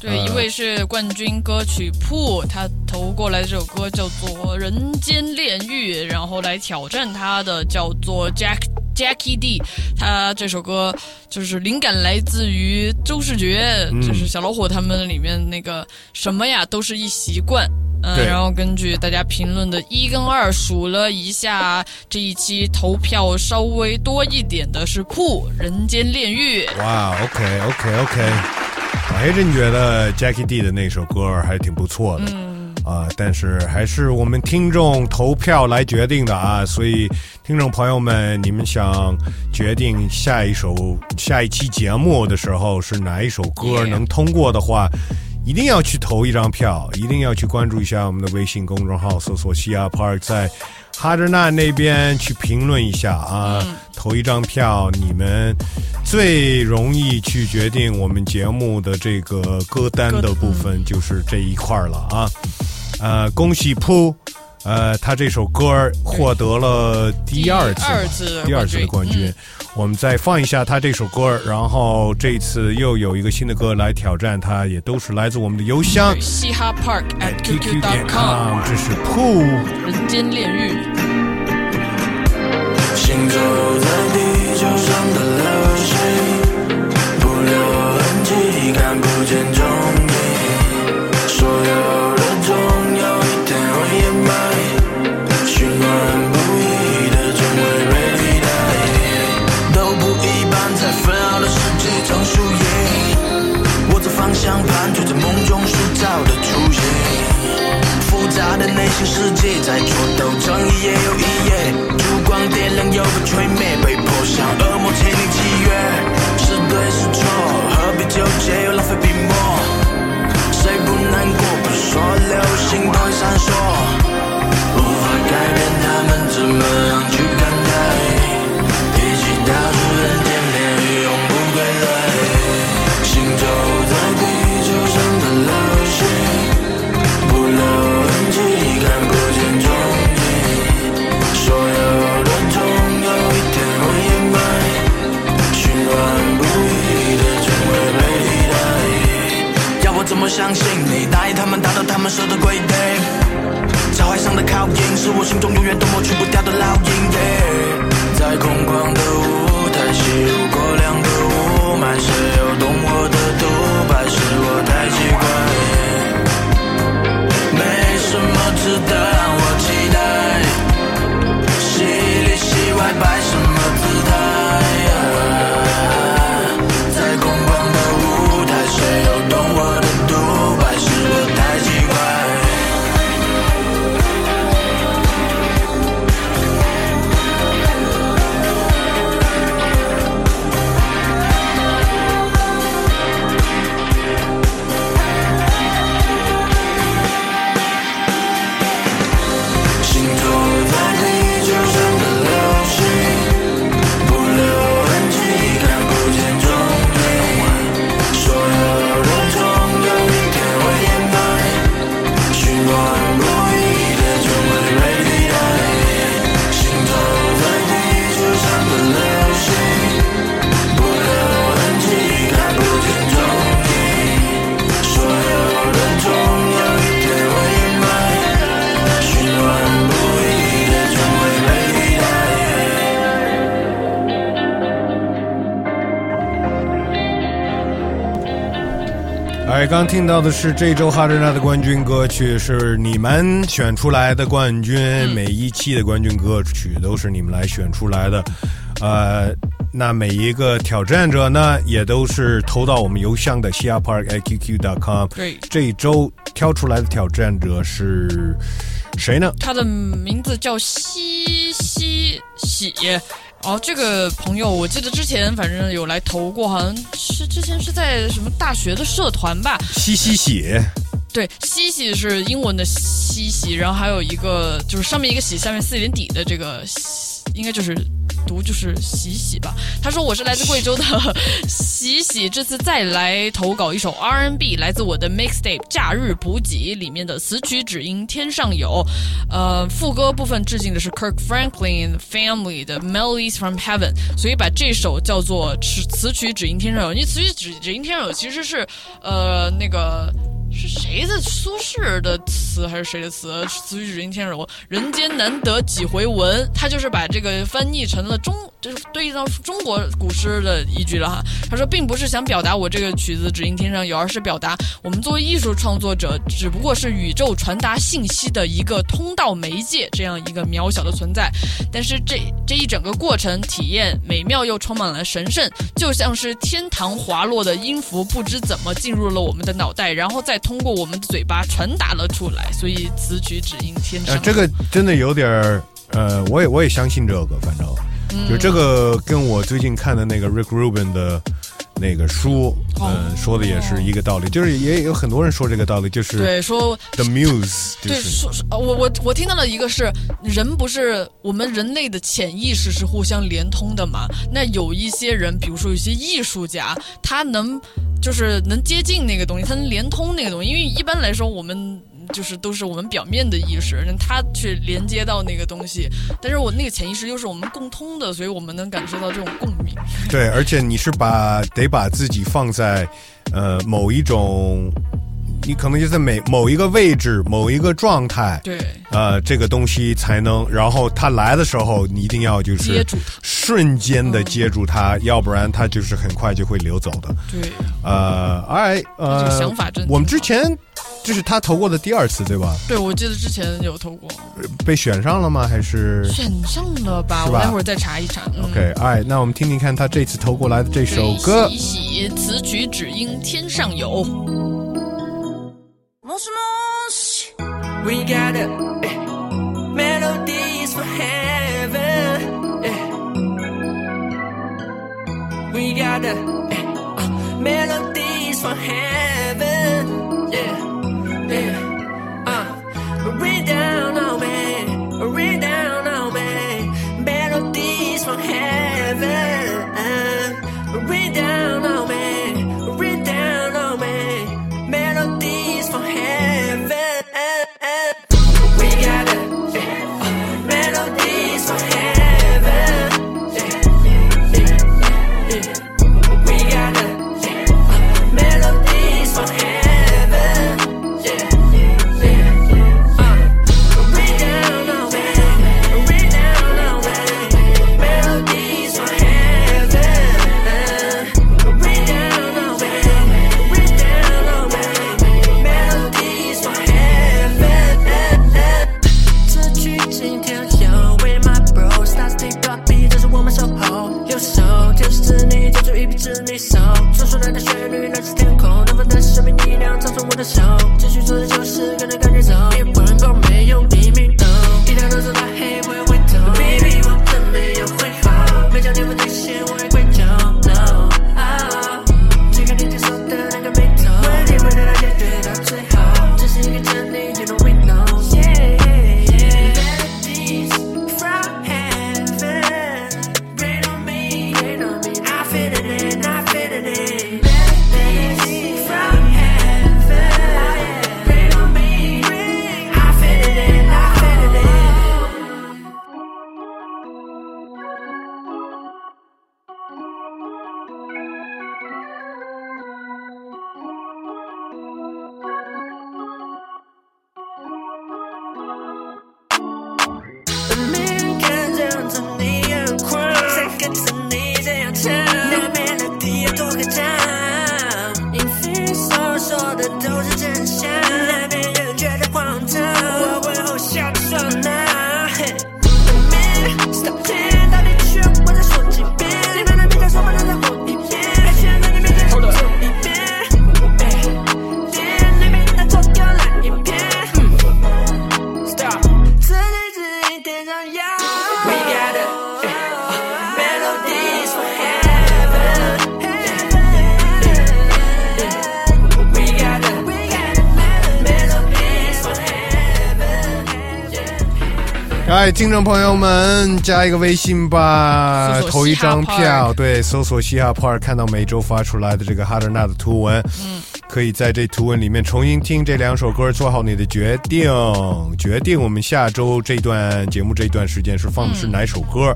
对，一位是冠军歌曲铺，他投过来的这首歌叫做《人间炼狱》，然后来挑战他的叫做 Jack Jackie D，他这首歌就是灵感来自于周世觉，嗯就是小老虎他们里面那个什么呀，都是一习惯。嗯，然后根据大家评论的一跟二数了一下，这一期投票稍微多一点的是酷《人间炼狱》。哇，OK OK OK，我还真觉得 Jackie D 的那首歌还挺不错的。嗯，啊，但是还是我们听众投票来决定的啊，所以听众朋友们，你们想决定下一首下一期节目的时候是哪一首歌能通过的话一定要去投一张票，一定要去关注一下我们的微信公众号，搜索西亚 Park，在哈德纳那边去评论一下啊，投一张票，你们最容易去决定我们节目的这个歌单的部分，就是这一块了啊。呃，恭喜铺，呃，他这首歌儿获得了第二次第二次的第二次的冠冠军军。我们再放一下他这首歌儿，然后这次又有一个新的歌来挑战他，也都是来自我们的邮箱嘻哈 Park at QQ 点 QQ.com，这是 Pool。人间炼狱。新世界在做斗争，一页又一页，烛光点亮又被吹灭，被迫向恶魔签订契约，是对是错，何必纠结又浪费笔墨？谁不难过不说，流星都会闪烁，无法改变他们怎么样去相信你？答应他们，达到他们说的规定。脚踝上的靠印，是我心中永远都抹去不掉的烙印。在空旷的舞台，吸入过量的雾霾，谁又懂我的独白？是我太奇怪。没什么值得让我刚听到的是这周哈日娜的冠军歌曲，是你们选出来的冠军。每一期的冠军歌曲都是你们来选出来的。呃，那每一个挑战者呢，也都是投到我们邮箱的西亚 park at qq.com。对，这一周挑出来的挑战者是谁呢？他的名字叫西西喜。哦，这个朋友我记得之前反正有来投过，好像是之前是在什么大学的社团吧。嘻嘻嘻，对，嘻嘻是英文的嘻嘻，然后还有一个就是上面一个喜，下面四点底的这个喜，应该就是读就是喜喜吧。他说我是来自贵州的喜喜，这次再来投稿一首 R&B，来自我的 mixtape《假日补给》里面的词曲只因天上有，呃，副歌部分致敬的是 Kirk Franklin Family 的 Melodies from Heaven，所以把这首叫做词词曲只因天上有，因为词曲只只因天上有其实是呃那个。是谁的苏轼的词还是谁的词？词曲只应天柔，人间难得几回闻。他就是把这个翻译成了中，就是对应到中国古诗的依据了哈。他说，并不是想表达我这个曲子只应天上有，而是表达我们作为艺术创作者，只不过是宇宙传达信息的一个通道媒介，这样一个渺小的存在。但是这这一整个过程体验美妙又充满了神圣，就像是天堂滑落的音符，不知怎么进入了我们的脑袋，然后再通过我们的嘴巴传达了出来。所以此举只应天上呃，这个真的有点儿，呃，我也我也相信这个，反正、就这个跟我最近看的那个 Rick Rubin 的那个书嗯，说的也是一个道理，就是也有很多人说这个道理，就是对，说 the muse，就对，是说我我我听到了一个是人不是我们人类的潜意识是互相连通的嘛？那有一些人，比如说有些艺术家，他能就是能接近那个东西，他能连通那个东西，因为一般来说我们。就是都是我们表面的意识，让他去连接到那个东西，但是我那个潜意识又是我们共通的，所以我们能感受到这种共鸣。对，而且你是把得把自己放在呃某一种，你可能就在每某一个位置、某一个状态，对，呃，这个东西才能，然后他来的时候，你一定要就是接住瞬间的接住它，要不然它就是很快就会流走的。对，呃，哎，呃，想法真我们之前这是他投过的第二次，对吧？对，我记得之前有投过，被选上了吗？还是选上了吧？是吧我待会儿再查一查。嗯 OK，哎，那我们听听看他这次投过来的这首歌对。喜喜词曲只应天上有。もしもし We got a eh, melodies for heaven eh. We got a eh, uh, melodies for heaven yeah 加一个微信吧，投一张票，对，搜索嘻哈 Park，看到每周发出来的这个哈德纳的图文，嗯，可以在这图文里面重新听这两首歌，做好你的决定，决定我们下周这段节目这段时间是放的是哪首歌。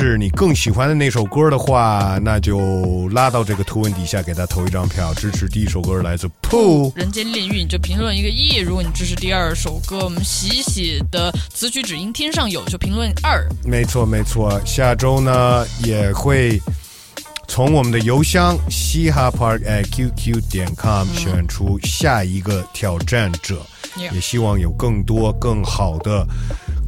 是你更喜欢的那首歌的话，那就拉到这个图文底下给他投一张票，支持第一首歌来自 Pooh。人间炼狱，你就评论一个一；如果你支持第二首歌，我们喜喜的词曲只应天上有，就评论二。没错，没错。下周呢也会从我们的邮箱嘻哈 park at qq 点 com 选出下一个挑战者也希望有更多更好的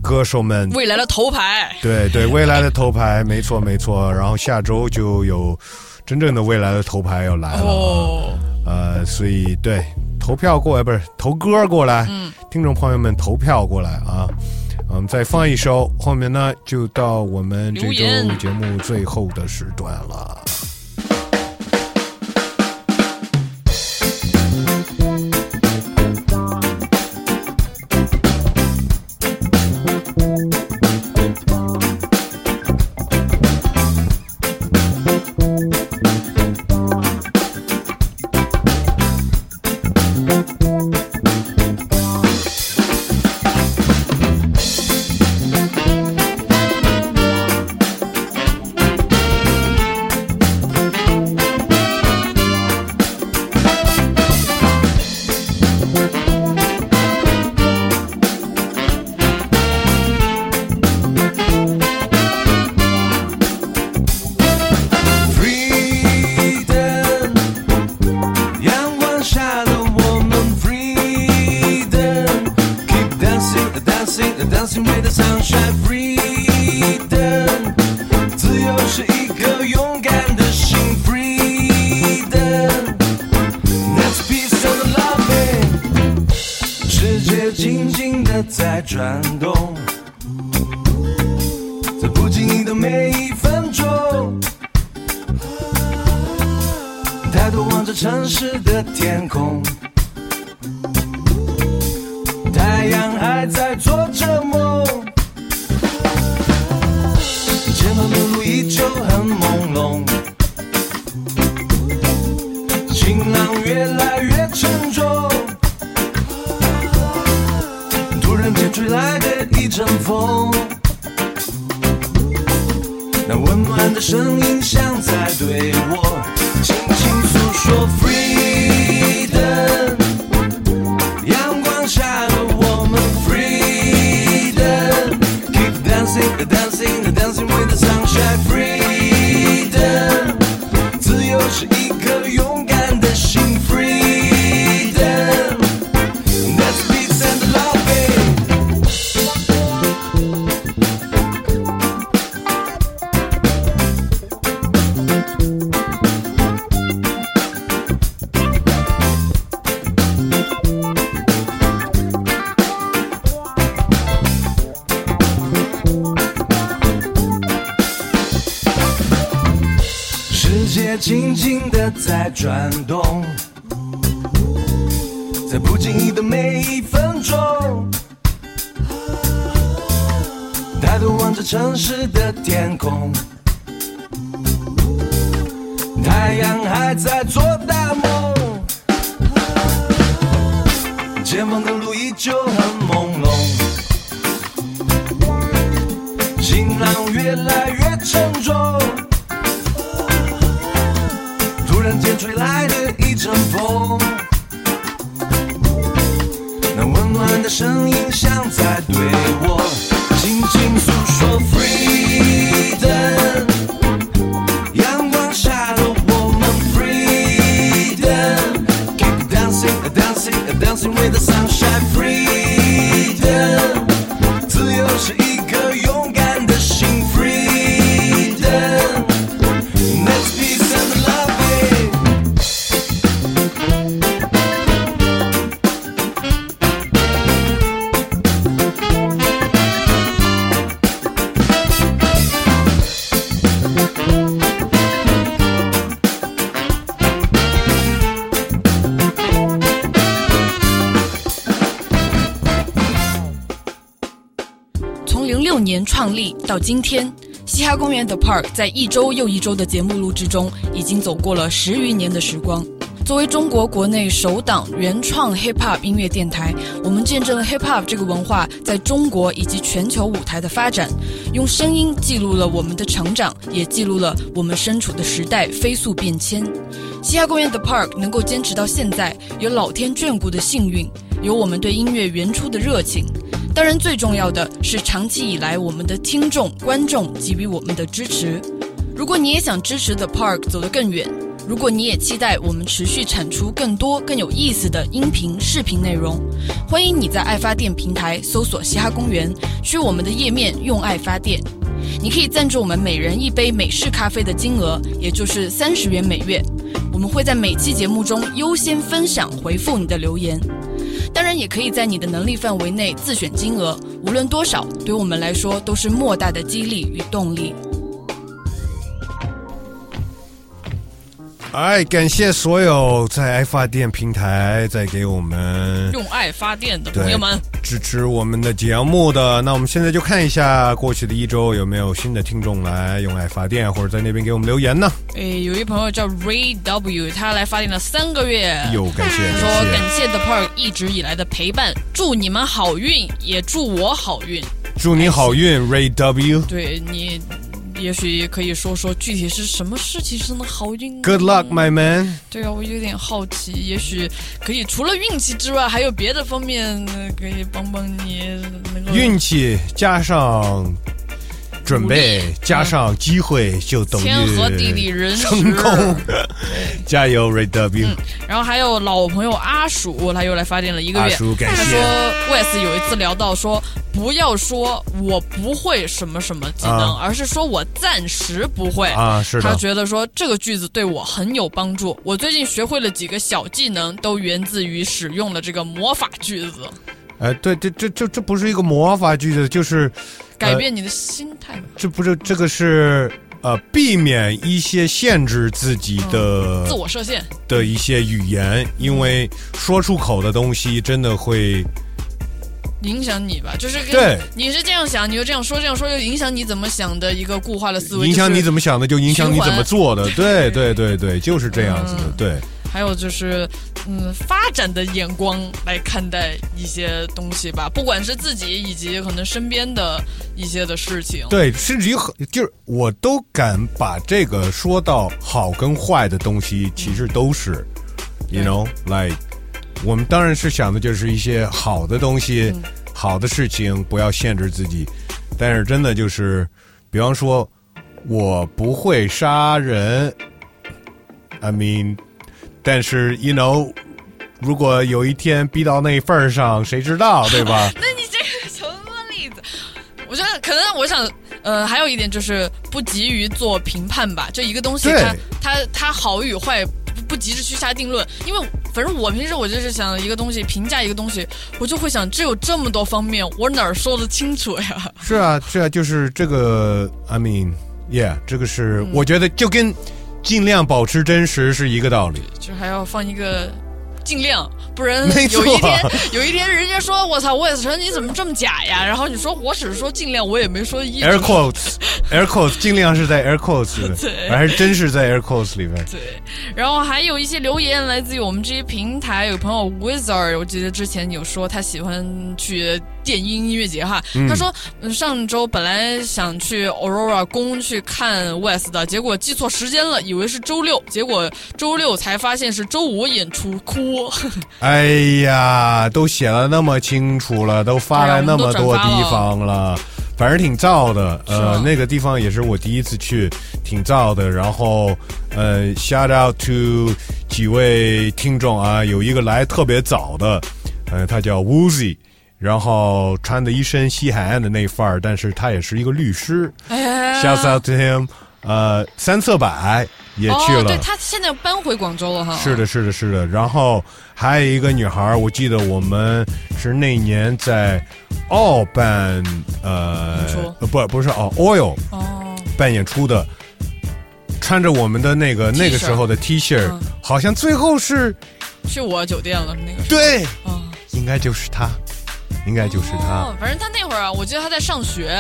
歌手们。未来的头牌，对对，未来的头牌，没错没错。然后下周就有真正的未来的头牌要来了。哦，呃，所以对投票过来不是投歌过来，嗯，听众朋友们投票过来啊。我嗯，再放一首，后面呢就到我们这周节目最后的时段了。城市的天空，太阳还在做大梦，前方的路依旧很朦胧，行囊越来越沉重。突然间吹来的一阵风，那温暖的声音像在对我轻轻诉说，freedom。到今天，嘻哈公园 The Park 在一周又一周的节目录制中，已经走过了十余年的时光。作为中国国内首档原创 hip hop 音乐电台，我们见证了 hip hop 这个文化在中国以及全球舞台的发展，用声音记录了我们的成长，也记录了我们身处的时代飞速变迁。嘻哈公园 The Park 能够坚持到现在，有老天眷顾的幸运，有我们对音乐原初的热情。当然，最重要的是长期以来我们的听众、观众给予我们的支持。如果你也想支持 The Park 走得更远，如果你也期待我们持续产出更多更有意思的音频、视频内容，欢迎你在爱发电平台搜索“嘻哈公园”，去我们的页面用爱发电。你可以赞助我们每人一杯美式咖啡的金额，也就是三十元每月。我们会在每期节目中优先分享回复你的留言。当然，也可以在你的能力范围内自选金额，无论多少，对我们来说都是莫大的激励与动力。哎，感谢所有在爱发电平台在给我们用爱发电的朋友们，支持我们的节目的。那我们现在就看一下过去的一周有没有新的听众来用爱发电，或者在那边给我们留言呢？哎，有一朋友叫 Ray W，他来发电了三个月。有感谢他说感谢 The Park 一直以来的陪伴，祝你们好运，也祝我好运。祝你好运，Ray W。对你，也许也可以说说具体是什么事情上的好运。Good luck, my man。对啊，我有点好奇，也许可以除了运气之外，还有别的方面呃可以帮帮你运气加上准备加上机会，就等于天和地利人和成功。加油，Ray W。然后还有老朋友阿鼠，他又来发电了一个月。阿鼠感谢他说，Wes 有一次聊到说，不要说我不会什么什么技能，啊而是说我暂时不会啊是的他觉得说这个句子对我很有帮助。我最近学会了几个小技能，都源自于使用了这个魔法句子，哎，对，这这这这不是一个魔法句子，就是改变你的心态吧。这不是这个是呃，避免一些限制自己的、自我设限。的一些语言，因为说出口的东西真的会影响你吧，就是跟对你是这样想，你就这样说，这样说就影响你怎么想的一个固化的思维，影响你怎么想的，就影响你怎么做的。对对对对，就是这样子的。嗯对，还有就是，嗯，发展的眼光来看待一些东西吧，不管是自己以及可能身边的一些的事情。对，甚至于很就是我都敢把这个说到好跟坏的东西，其实都是，you know，like 我们当然是想的就是一些好的东西、好的事情，不要限制自己。但是真的就是，比方说，我不会杀人，I mean，但是 you know，如果有一天逼到那份儿上，谁知道，对吧？那你这个什么例子？我觉得可能我想，呃，还有一点就是不急于做评判吧。就一个东西对它，它它好与坏，不不急着去下定论。因为反正我平时我就是想一个东西评价一个东西，我就会想，这有这么多方面，我哪儿说得清楚呀？是啊，是啊，就是这个，I mean，yeah，这个是、嗯我觉得就跟尽量保持真实是一个道理。就还要放一个尽量，不然有一天有一天人家说我操，魏子成你怎么这么假呀？然后你说我只是说尽量，我也没说一直 air quotes，air quotes，尽量是在 air quotes 里还是真是在 air quotes 里面。对，然后还有一些留言来自于我们这些平台，有朋友 Wizard，我记得之前有说他喜欢去电音音乐节哈，嗯他说嗯上周本来想去 Aurora 宫去看 West 的，结果记错时间了，以为是周六，结果周六才发现是周五演出，哭。哎呀，都写了那么清楚了，都发了那么多地方了，反正挺燥的。呃，那个地方也是我第一次去，挺燥的。然后，呃，shout out to 几位听众啊，有一个来特别早的，呃，他叫 Woozy。然后穿的一身西海岸的那范儿，但是他也是一个律师。哎 Shout out to him，呃，三色柏也去了。哦，对他现在搬回广州了哈。是的，是的，是的。然后还有一个女孩，我记得我们是那年在澳办呃呃不不是哦 Oil 哦办演出的，穿着我们的那个那个时候的 T 恤，嗯好像最后是去我酒店了那个。对，哦应该就是她，应该就是他。哦，反正他那会儿啊，我记得他在上学，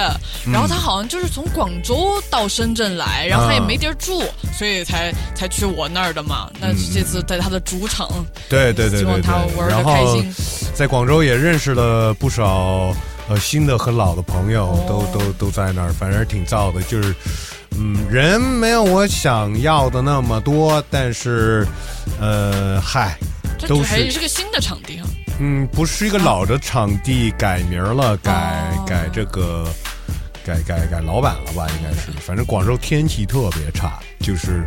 嗯然后他好像就是从广州到深圳来，然后他也啊没地儿住，所以才才去我那儿的嘛。那这次在他的主场，对对对希望对他玩对，开后心。在广州也认识了不少呃新的和老的朋友，哦都都都在那儿，反正挺燥的。就是嗯，人没有我想要的那么多，但是呃，嗨，都是是个新的场地哈。嗯，不是一个老的场地，改名了，改哦改这个。改改改老板了吧？应该是，反正广州天气特别差，就是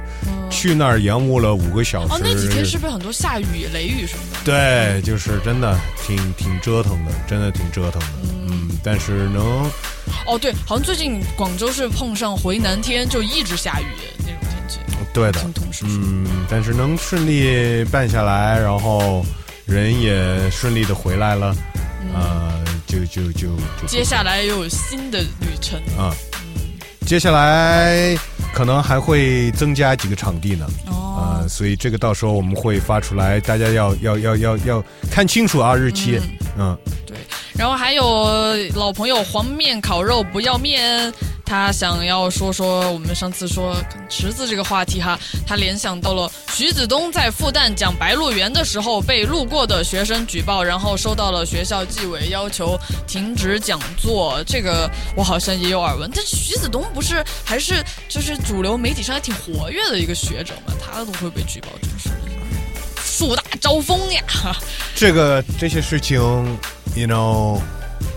去那儿延误了五个小时。哦，那几天是不是很多下雨、雷雨什么的？对，就是真的挺挺折腾的，真的挺折腾的。嗯，但是能哦，对，好像最近广州是碰上回南天，就一直下雨那种天气。对的，嗯，但是能顺利办下来，然后人也顺利的回来了，呃，就就就就接下来又有新的旅程。啊，接下来可能还会增加几个场地呢。啊，呃，所以这个到时候我们会发出来，大家要要要要要看清楚啊日期。嗯，对。然后还有老朋友黄面烤肉不要面，他想要说说我们上次说池子这个话题哈，他联想到了徐子东在复旦讲《白鹿原》的时候被路过的学生举报，然后收到了学校纪委要求停止讲座，这个我好像也有耳闻。但是徐子东不是还是就是主流媒体上还挺活跃的一个学者嘛，他都会被举报，真是树大招风呀！这个这些事情，you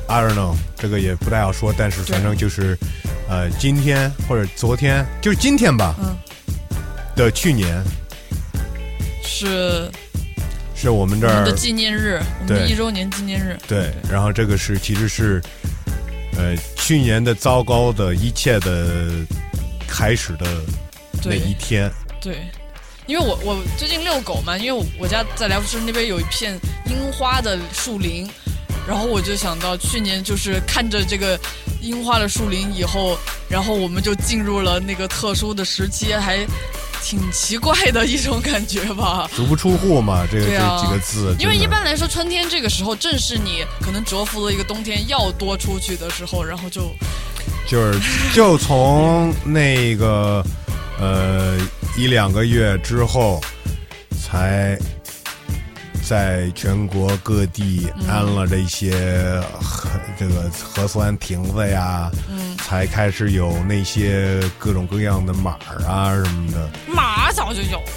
know，I don't know，这个也不太好说，但是反正就是，呃，今天或者昨天，就是今天吧，嗯。的去年。是。是我们这儿的纪念日，我们的一周年纪念日。对，然后这个是其实是，呃，去年的糟糕的一切的开始的那一天。对，因为我我最近遛狗嘛，因为我我家在莱福士那边有一片樱花的树林，然后我就想到去年就是看着这个樱花的树林以后，然后我们就进入了那个特殊的时期，还挺奇怪的一种感觉吧。足不出户嘛，这个、啊这几个字，因为一般来说，春天这个时候正是你可能蛰伏了一个冬天要多出去的时候，然后就就是 就从那个呃一两个月之后，才在全国各地安了这些核、这个核酸亭子呀，嗯才开始有那些各种各样的码儿啊什么的。码早就有了，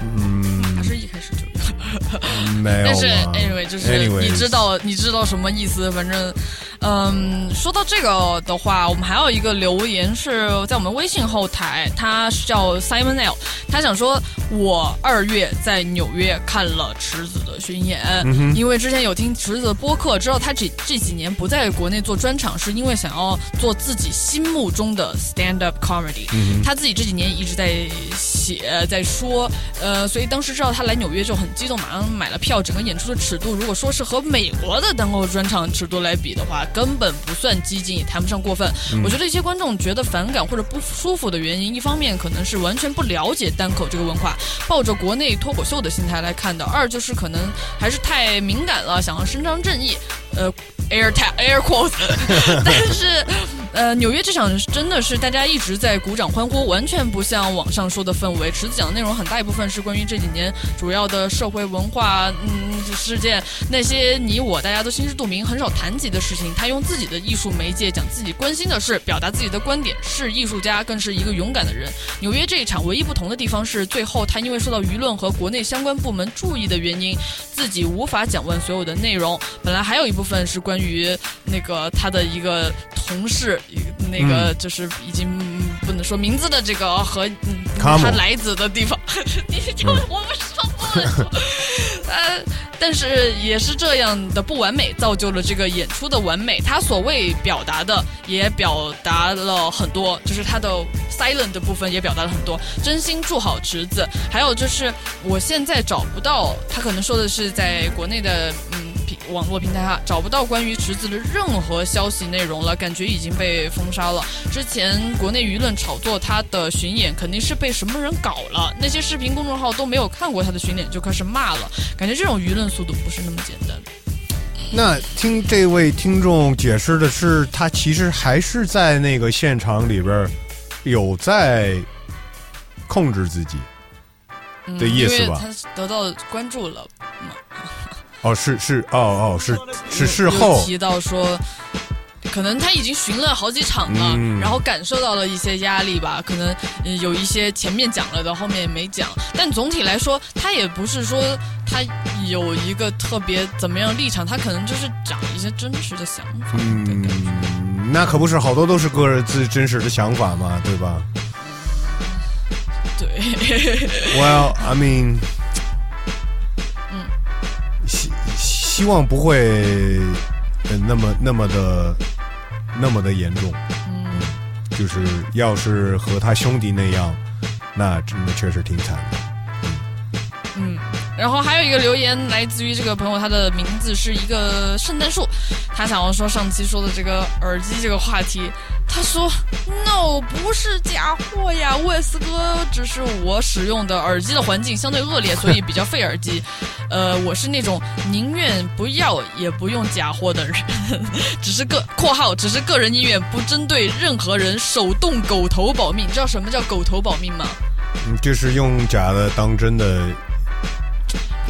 嗯，还是一开始就有。没有但是 anyway，就是你知道你知道什么意思？反正，嗯，说到这个的话，我们还有一个留言是在我们微信后台，他是叫 Simon L，他想说，我二月在纽约看了池子的巡演，嗯因为之前有听池子的播客，知道他这这几年不在国内做专场，是因为想要做自己心目中的 stand up comedy，、嗯他自己这几年一直在写，在说，呃，所以当时知道他来纽约就很激动，马上买了票。整个演出的尺度，如果说是和美国的单口专场尺度来比的话，根本不算激进，也谈不上过分。嗯我觉得一些观众觉得反感或者不舒服的原因，一方面可能是完全不了解单口这个文化，抱着国内脱口秀的心态来看的；二就是可能还是太敏感了，想要伸张正义。呃，air tag air quote，但是，呃，纽约这场真的是大家一直在鼓掌欢呼，完全不像网上说的氛围。池子讲的内容很大一部分是关于这几年主要的社会文化嗯事件，那些你我大家都心知肚明、很少谈及的事情。他用自己的艺术媒介讲自己关心的事，表达自己的观点，是艺术家，更是一个勇敢的人。纽约这一场唯一不同的地方是，最后他因为受到舆论和国内相关部门注意的原因，自己无法讲完所有的内容。本来还有一部分是关于那个他的一个同事，那个嗯就是已经嗯不能说名字的这个和他来自的地方，你就嗯我们说不能说，呃，但是也是这样的不完美，造就了这个演出的完美。他所谓表达的也表达了很多，就是他的 silent 的部分也表达了很多。真心祝好侄子，还有就是我现在找不到，他可能说的是在国内的嗯平网络平台哈找不到关于池子的任何消息内容了，感觉已经被封杀了。之前国内舆论炒作他的巡演肯定是被什么人搞了，那些视频公众号都没有看过他的巡演就开始骂了，感觉这种舆论速度不是那么简单。那听这位听众解释的是，他其实还是在那个现场里边儿有在控制自己嗯的意思吧？因为他得到关注了嘛。哦，是是哦哦是是事后提到说，可能他已经巡了好几场了，嗯然后感受到了一些压力吧，可能呃有一些前面讲了的，后面也没讲。但总体来说，他也不是说他有一个特别怎么样立场，他可能就是讲一些真实的想法。嗯，那可不是好多都是个人自真实的想法嘛，对吧对，？Well, I mean，希望不会呃那么那么的那么的严重。嗯，就是要是和他兄弟那样，那真的确实挺惨的。嗯，然后还有一个留言来自于这个朋友，他的名字是一个圣诞树，他想要说上期说的这个耳机这个话题，他说 no 不是假货呀，魏斯哥只是我使用的耳机的环境相对恶劣，所以比较费耳机。呃，我是那种宁愿不要也不用假货的人，只是个（括号）只是个人意愿，不针对任何人，手动狗头保命。你知道什么叫狗头保命吗？嗯，就是用假的当真的，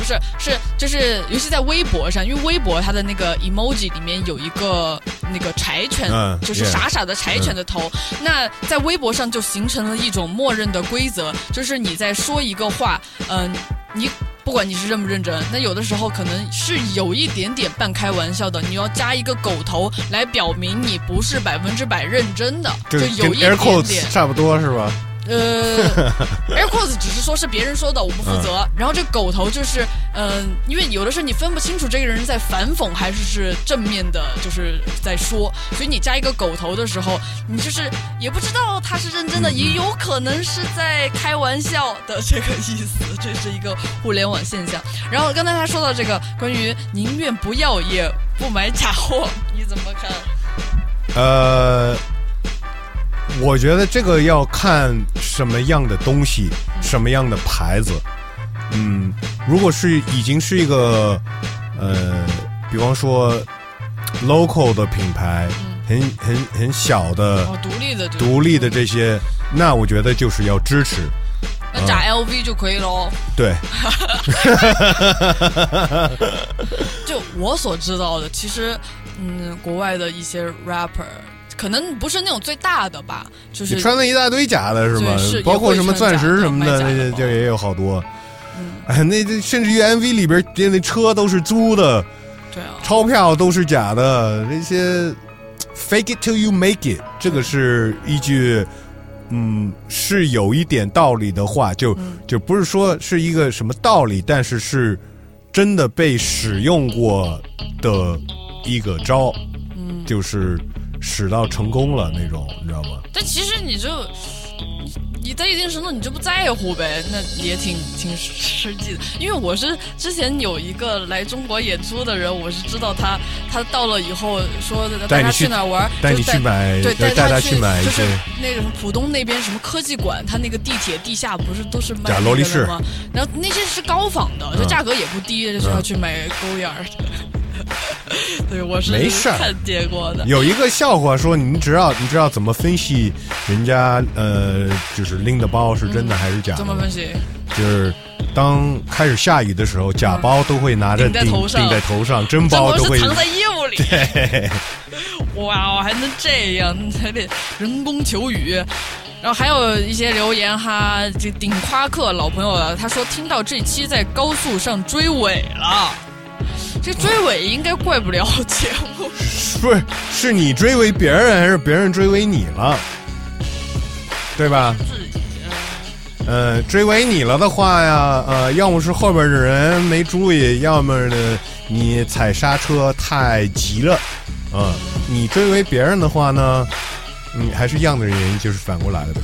不是，是就是，尤其在微博上，因为微博它的那个 emoji 里面有一个那个柴犬，嗯就是傻傻的柴犬的头。那在微博上就形成了一种默认的规则，就是你在说一个话，嗯、你。不管你是认不认真，那有的时候可能是有一点点半开玩笑的，你要加一个狗头来表明你不是百分之百认真的，就跟有一 air 点 quotes 点。差不多是吧？呃，Air Quotes 只是说是别人说的，我不负责。然后这狗头就是，嗯、因为有的时候你分不清楚这个人在反讽还是是正面的，就是在说，所以你加一个狗头的时候，你就是也不知道他是认真的，也有可能是在开玩笑的这个意思，这是一个互联网现象。然后刚才他说到这个关于宁愿不要也不买假货，你怎么看？呃，我觉得这个要看什么样的东西，什么样的牌子。嗯，如果是已经是一个呃，比方说 local 的品牌，很很很小的、哦，独立的，独立的这些，那我觉得就是要支持。那打 LV 就可以喽。对，就我所知道的，其实，嗯，国外的一些 rapper 可能不是那种最大的吧，就是你穿了一大堆假的是吗是？包括什么钻石什么的，也会穿假的那这也有好多。哎，那这甚至于 MV 里边那那车都是租的，对啊，钞票都是假的，那些 fake it till you make it，这个是一句。嗯，是有一点道理的话，就、就不是说是一个什么道理，但是是真的被使用过的一个招，嗯，就是使到成功了那种，你知道吗？但其实你就你你在一定程度你就不在乎呗，那也挺挺实际的。因为我是之前有一个来中国演出的人，我是知道他他到了以后说他带他去去哪儿玩，带就你去买对，带带他去买一就是些那个什么浦东那边什么科技馆，他那个地铁地下不是都是卖假那萝莉室个的吗？然后那些是高仿的，就嗯价格也不低，就是要去买勾眼儿。对，我是没事儿看见过的。有一个笑话说，你知道你知道怎么分析人家呃，就是拎的包是真的还是假的吗？怎么分析？就是当开始下雨的时候，假包都会拿着顶在头上顶在头上，真包都会藏在衣服里。对，哇，还能这样，还得人工求雨。然后还有一些留言哈，这顶夸克老朋友了，他说听到这期在高速上追尾了，这追尾应该怪不了节目。不是是你追尾别人，还是别人追尾你了？对吧？呃，追尾你了的话呀，呃，要么是后边的人没注意，要么呢你踩刹车太急了，嗯，你追尾别人的话呢，你，还是一样的原因，就是反过来了的。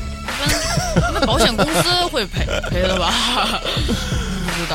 那保险公司会赔赔的吧？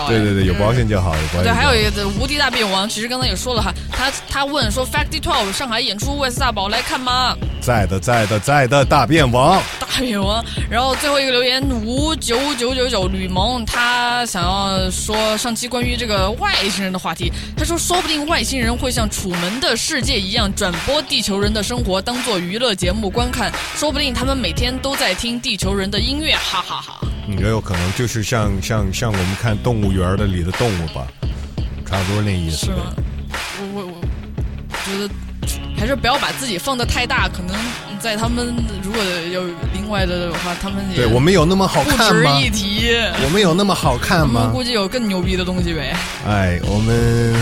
对对对，有保险就好，有保险对，还有一个无敌大变王，其实刚才也说了哈，他他问说 Factory Twelve 上海演出 West 大宝来看吗？在的，在的，在的，大变王。大变王。然后最后一个留言五九九九九吕蒙，他想要说上期关于这个外星人的话题，他说说不定外星人会像《楚门的世界》一样转播地球人的生活，当做娱乐节目观看，说不定他们每天都在听地球人的音乐，哈哈哈你觉得有可能就是像像像我们看动物园的里的动物吧，差不多那意思。是吗？我我我觉得还是不要把自己放的太大，可能在他们如果有另外的话，他们也对我们有那么好不值看吗？一提。我们有那么好看我们吗？估计有更牛逼的东西呗。哎，我们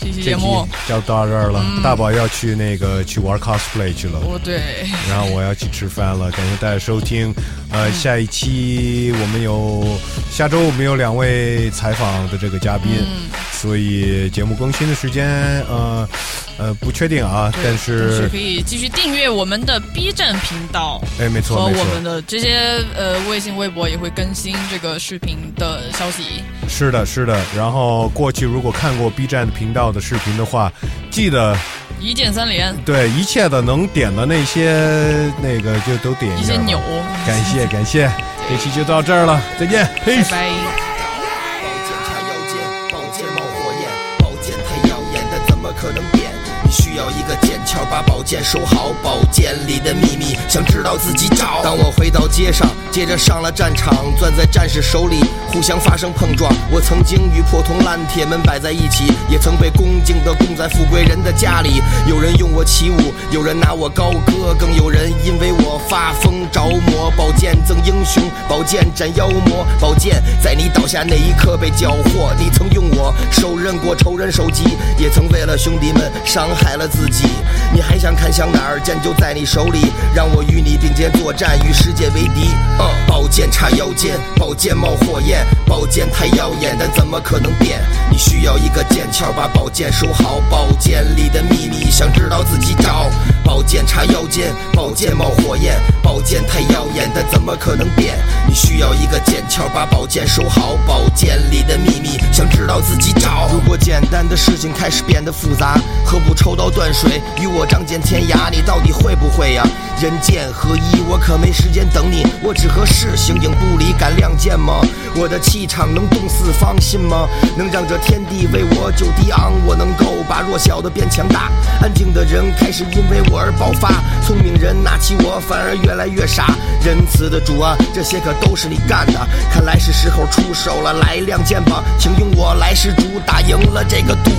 这期这节目，就到这儿了。嗯大宝要去那个去玩 cosplay 去了，哦对，然后我要去吃饭了。感谢大家收听。呃，嗯下一期我们有下周我们有两位采访的这个嘉宾，嗯所以节目更新的时间呃呃不确定啊，但但是是可以继续订阅我们的 B 站频道。哎没错和我们的这些呃微信、微博也会更新这个视频的消息。是的，是的。然后过去如果看过 B 站频道的视频的话，记得一键三连，对一切的能点的那些那个就都点。一些钮，感谢感谢，这期就到这儿了，再见，拜拜。有一个剑鞘，把宝剑收好。宝剑里的秘密，想知道自己找。当我回到街上，接着上了战场，攥在战士手里，互相发生碰撞。我曾经与破铜烂铁们摆在一起，也曾被恭敬地供在富贵人的家里。有人用我起舞，有人拿我高歌，更有人因为我发疯着魔。宝剑赠英雄，宝剑斩妖魔，宝剑在你倒下那一刻被缴获。你曾用我手刃过仇人首级，也曾为了兄弟们伤害了自己。你还想看向哪儿？剑就在你手里，让我与你并肩作战，与世界为敌。宝剑插腰间，宝剑冒火焰，宝剑太耀眼，但怎么可能变？你需要一个剑鞘，把宝剑收好。宝剑里的秘密，想知道自己找。宝剑插腰间，宝剑冒火焰，宝剑太耀眼，但怎么可能变？你需要一个剑鞘，把宝剑收好。宝剑里的秘密，想知道自己找。如果简单的事情开始变得复杂，何不抽刀断水，与我仗剑天涯？你到底会不会呀？人剑合一，我可没时间等你，我只合适形影不离，敢亮剑吗？我的气场能动四方，信吗？能让这天地为我就低昂，我能够把弱小的变强大。安静的人开始因为我而爆发，聪明人拿起我反而越来越傻。仁慈的主啊，这些可都是你干的，看来是时候出手了，来亮剑吧，请用我来施主，打赢了这个赌。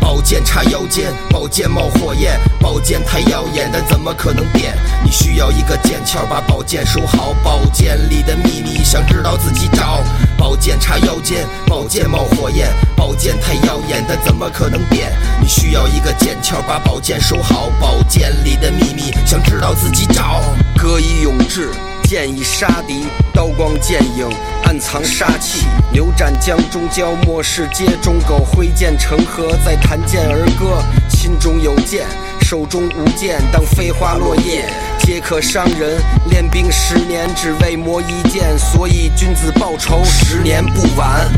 宝剑插腰间，宝剑冒火焰，宝剑太耀眼，但怎么可能变？你需要一个剑鞘，把宝剑收好。宝剑里的秘密，想知道自己找。宝剑插腰间，宝剑冒火焰，宝剑太耀眼，但怎么可能变？你需要一个剑鞘，把宝剑收好。宝剑里的秘密，想知道自己找。歌以咏志，剑以杀敌，刀光剑影，暗藏杀气。牛斩江中蛟，末世街中狗，挥剑成河，再弹剑而歌。心中有剑，手中无剑，当飞花落叶，皆可伤人。练兵十年，只为磨一剑，所以君子报仇，十年不晚。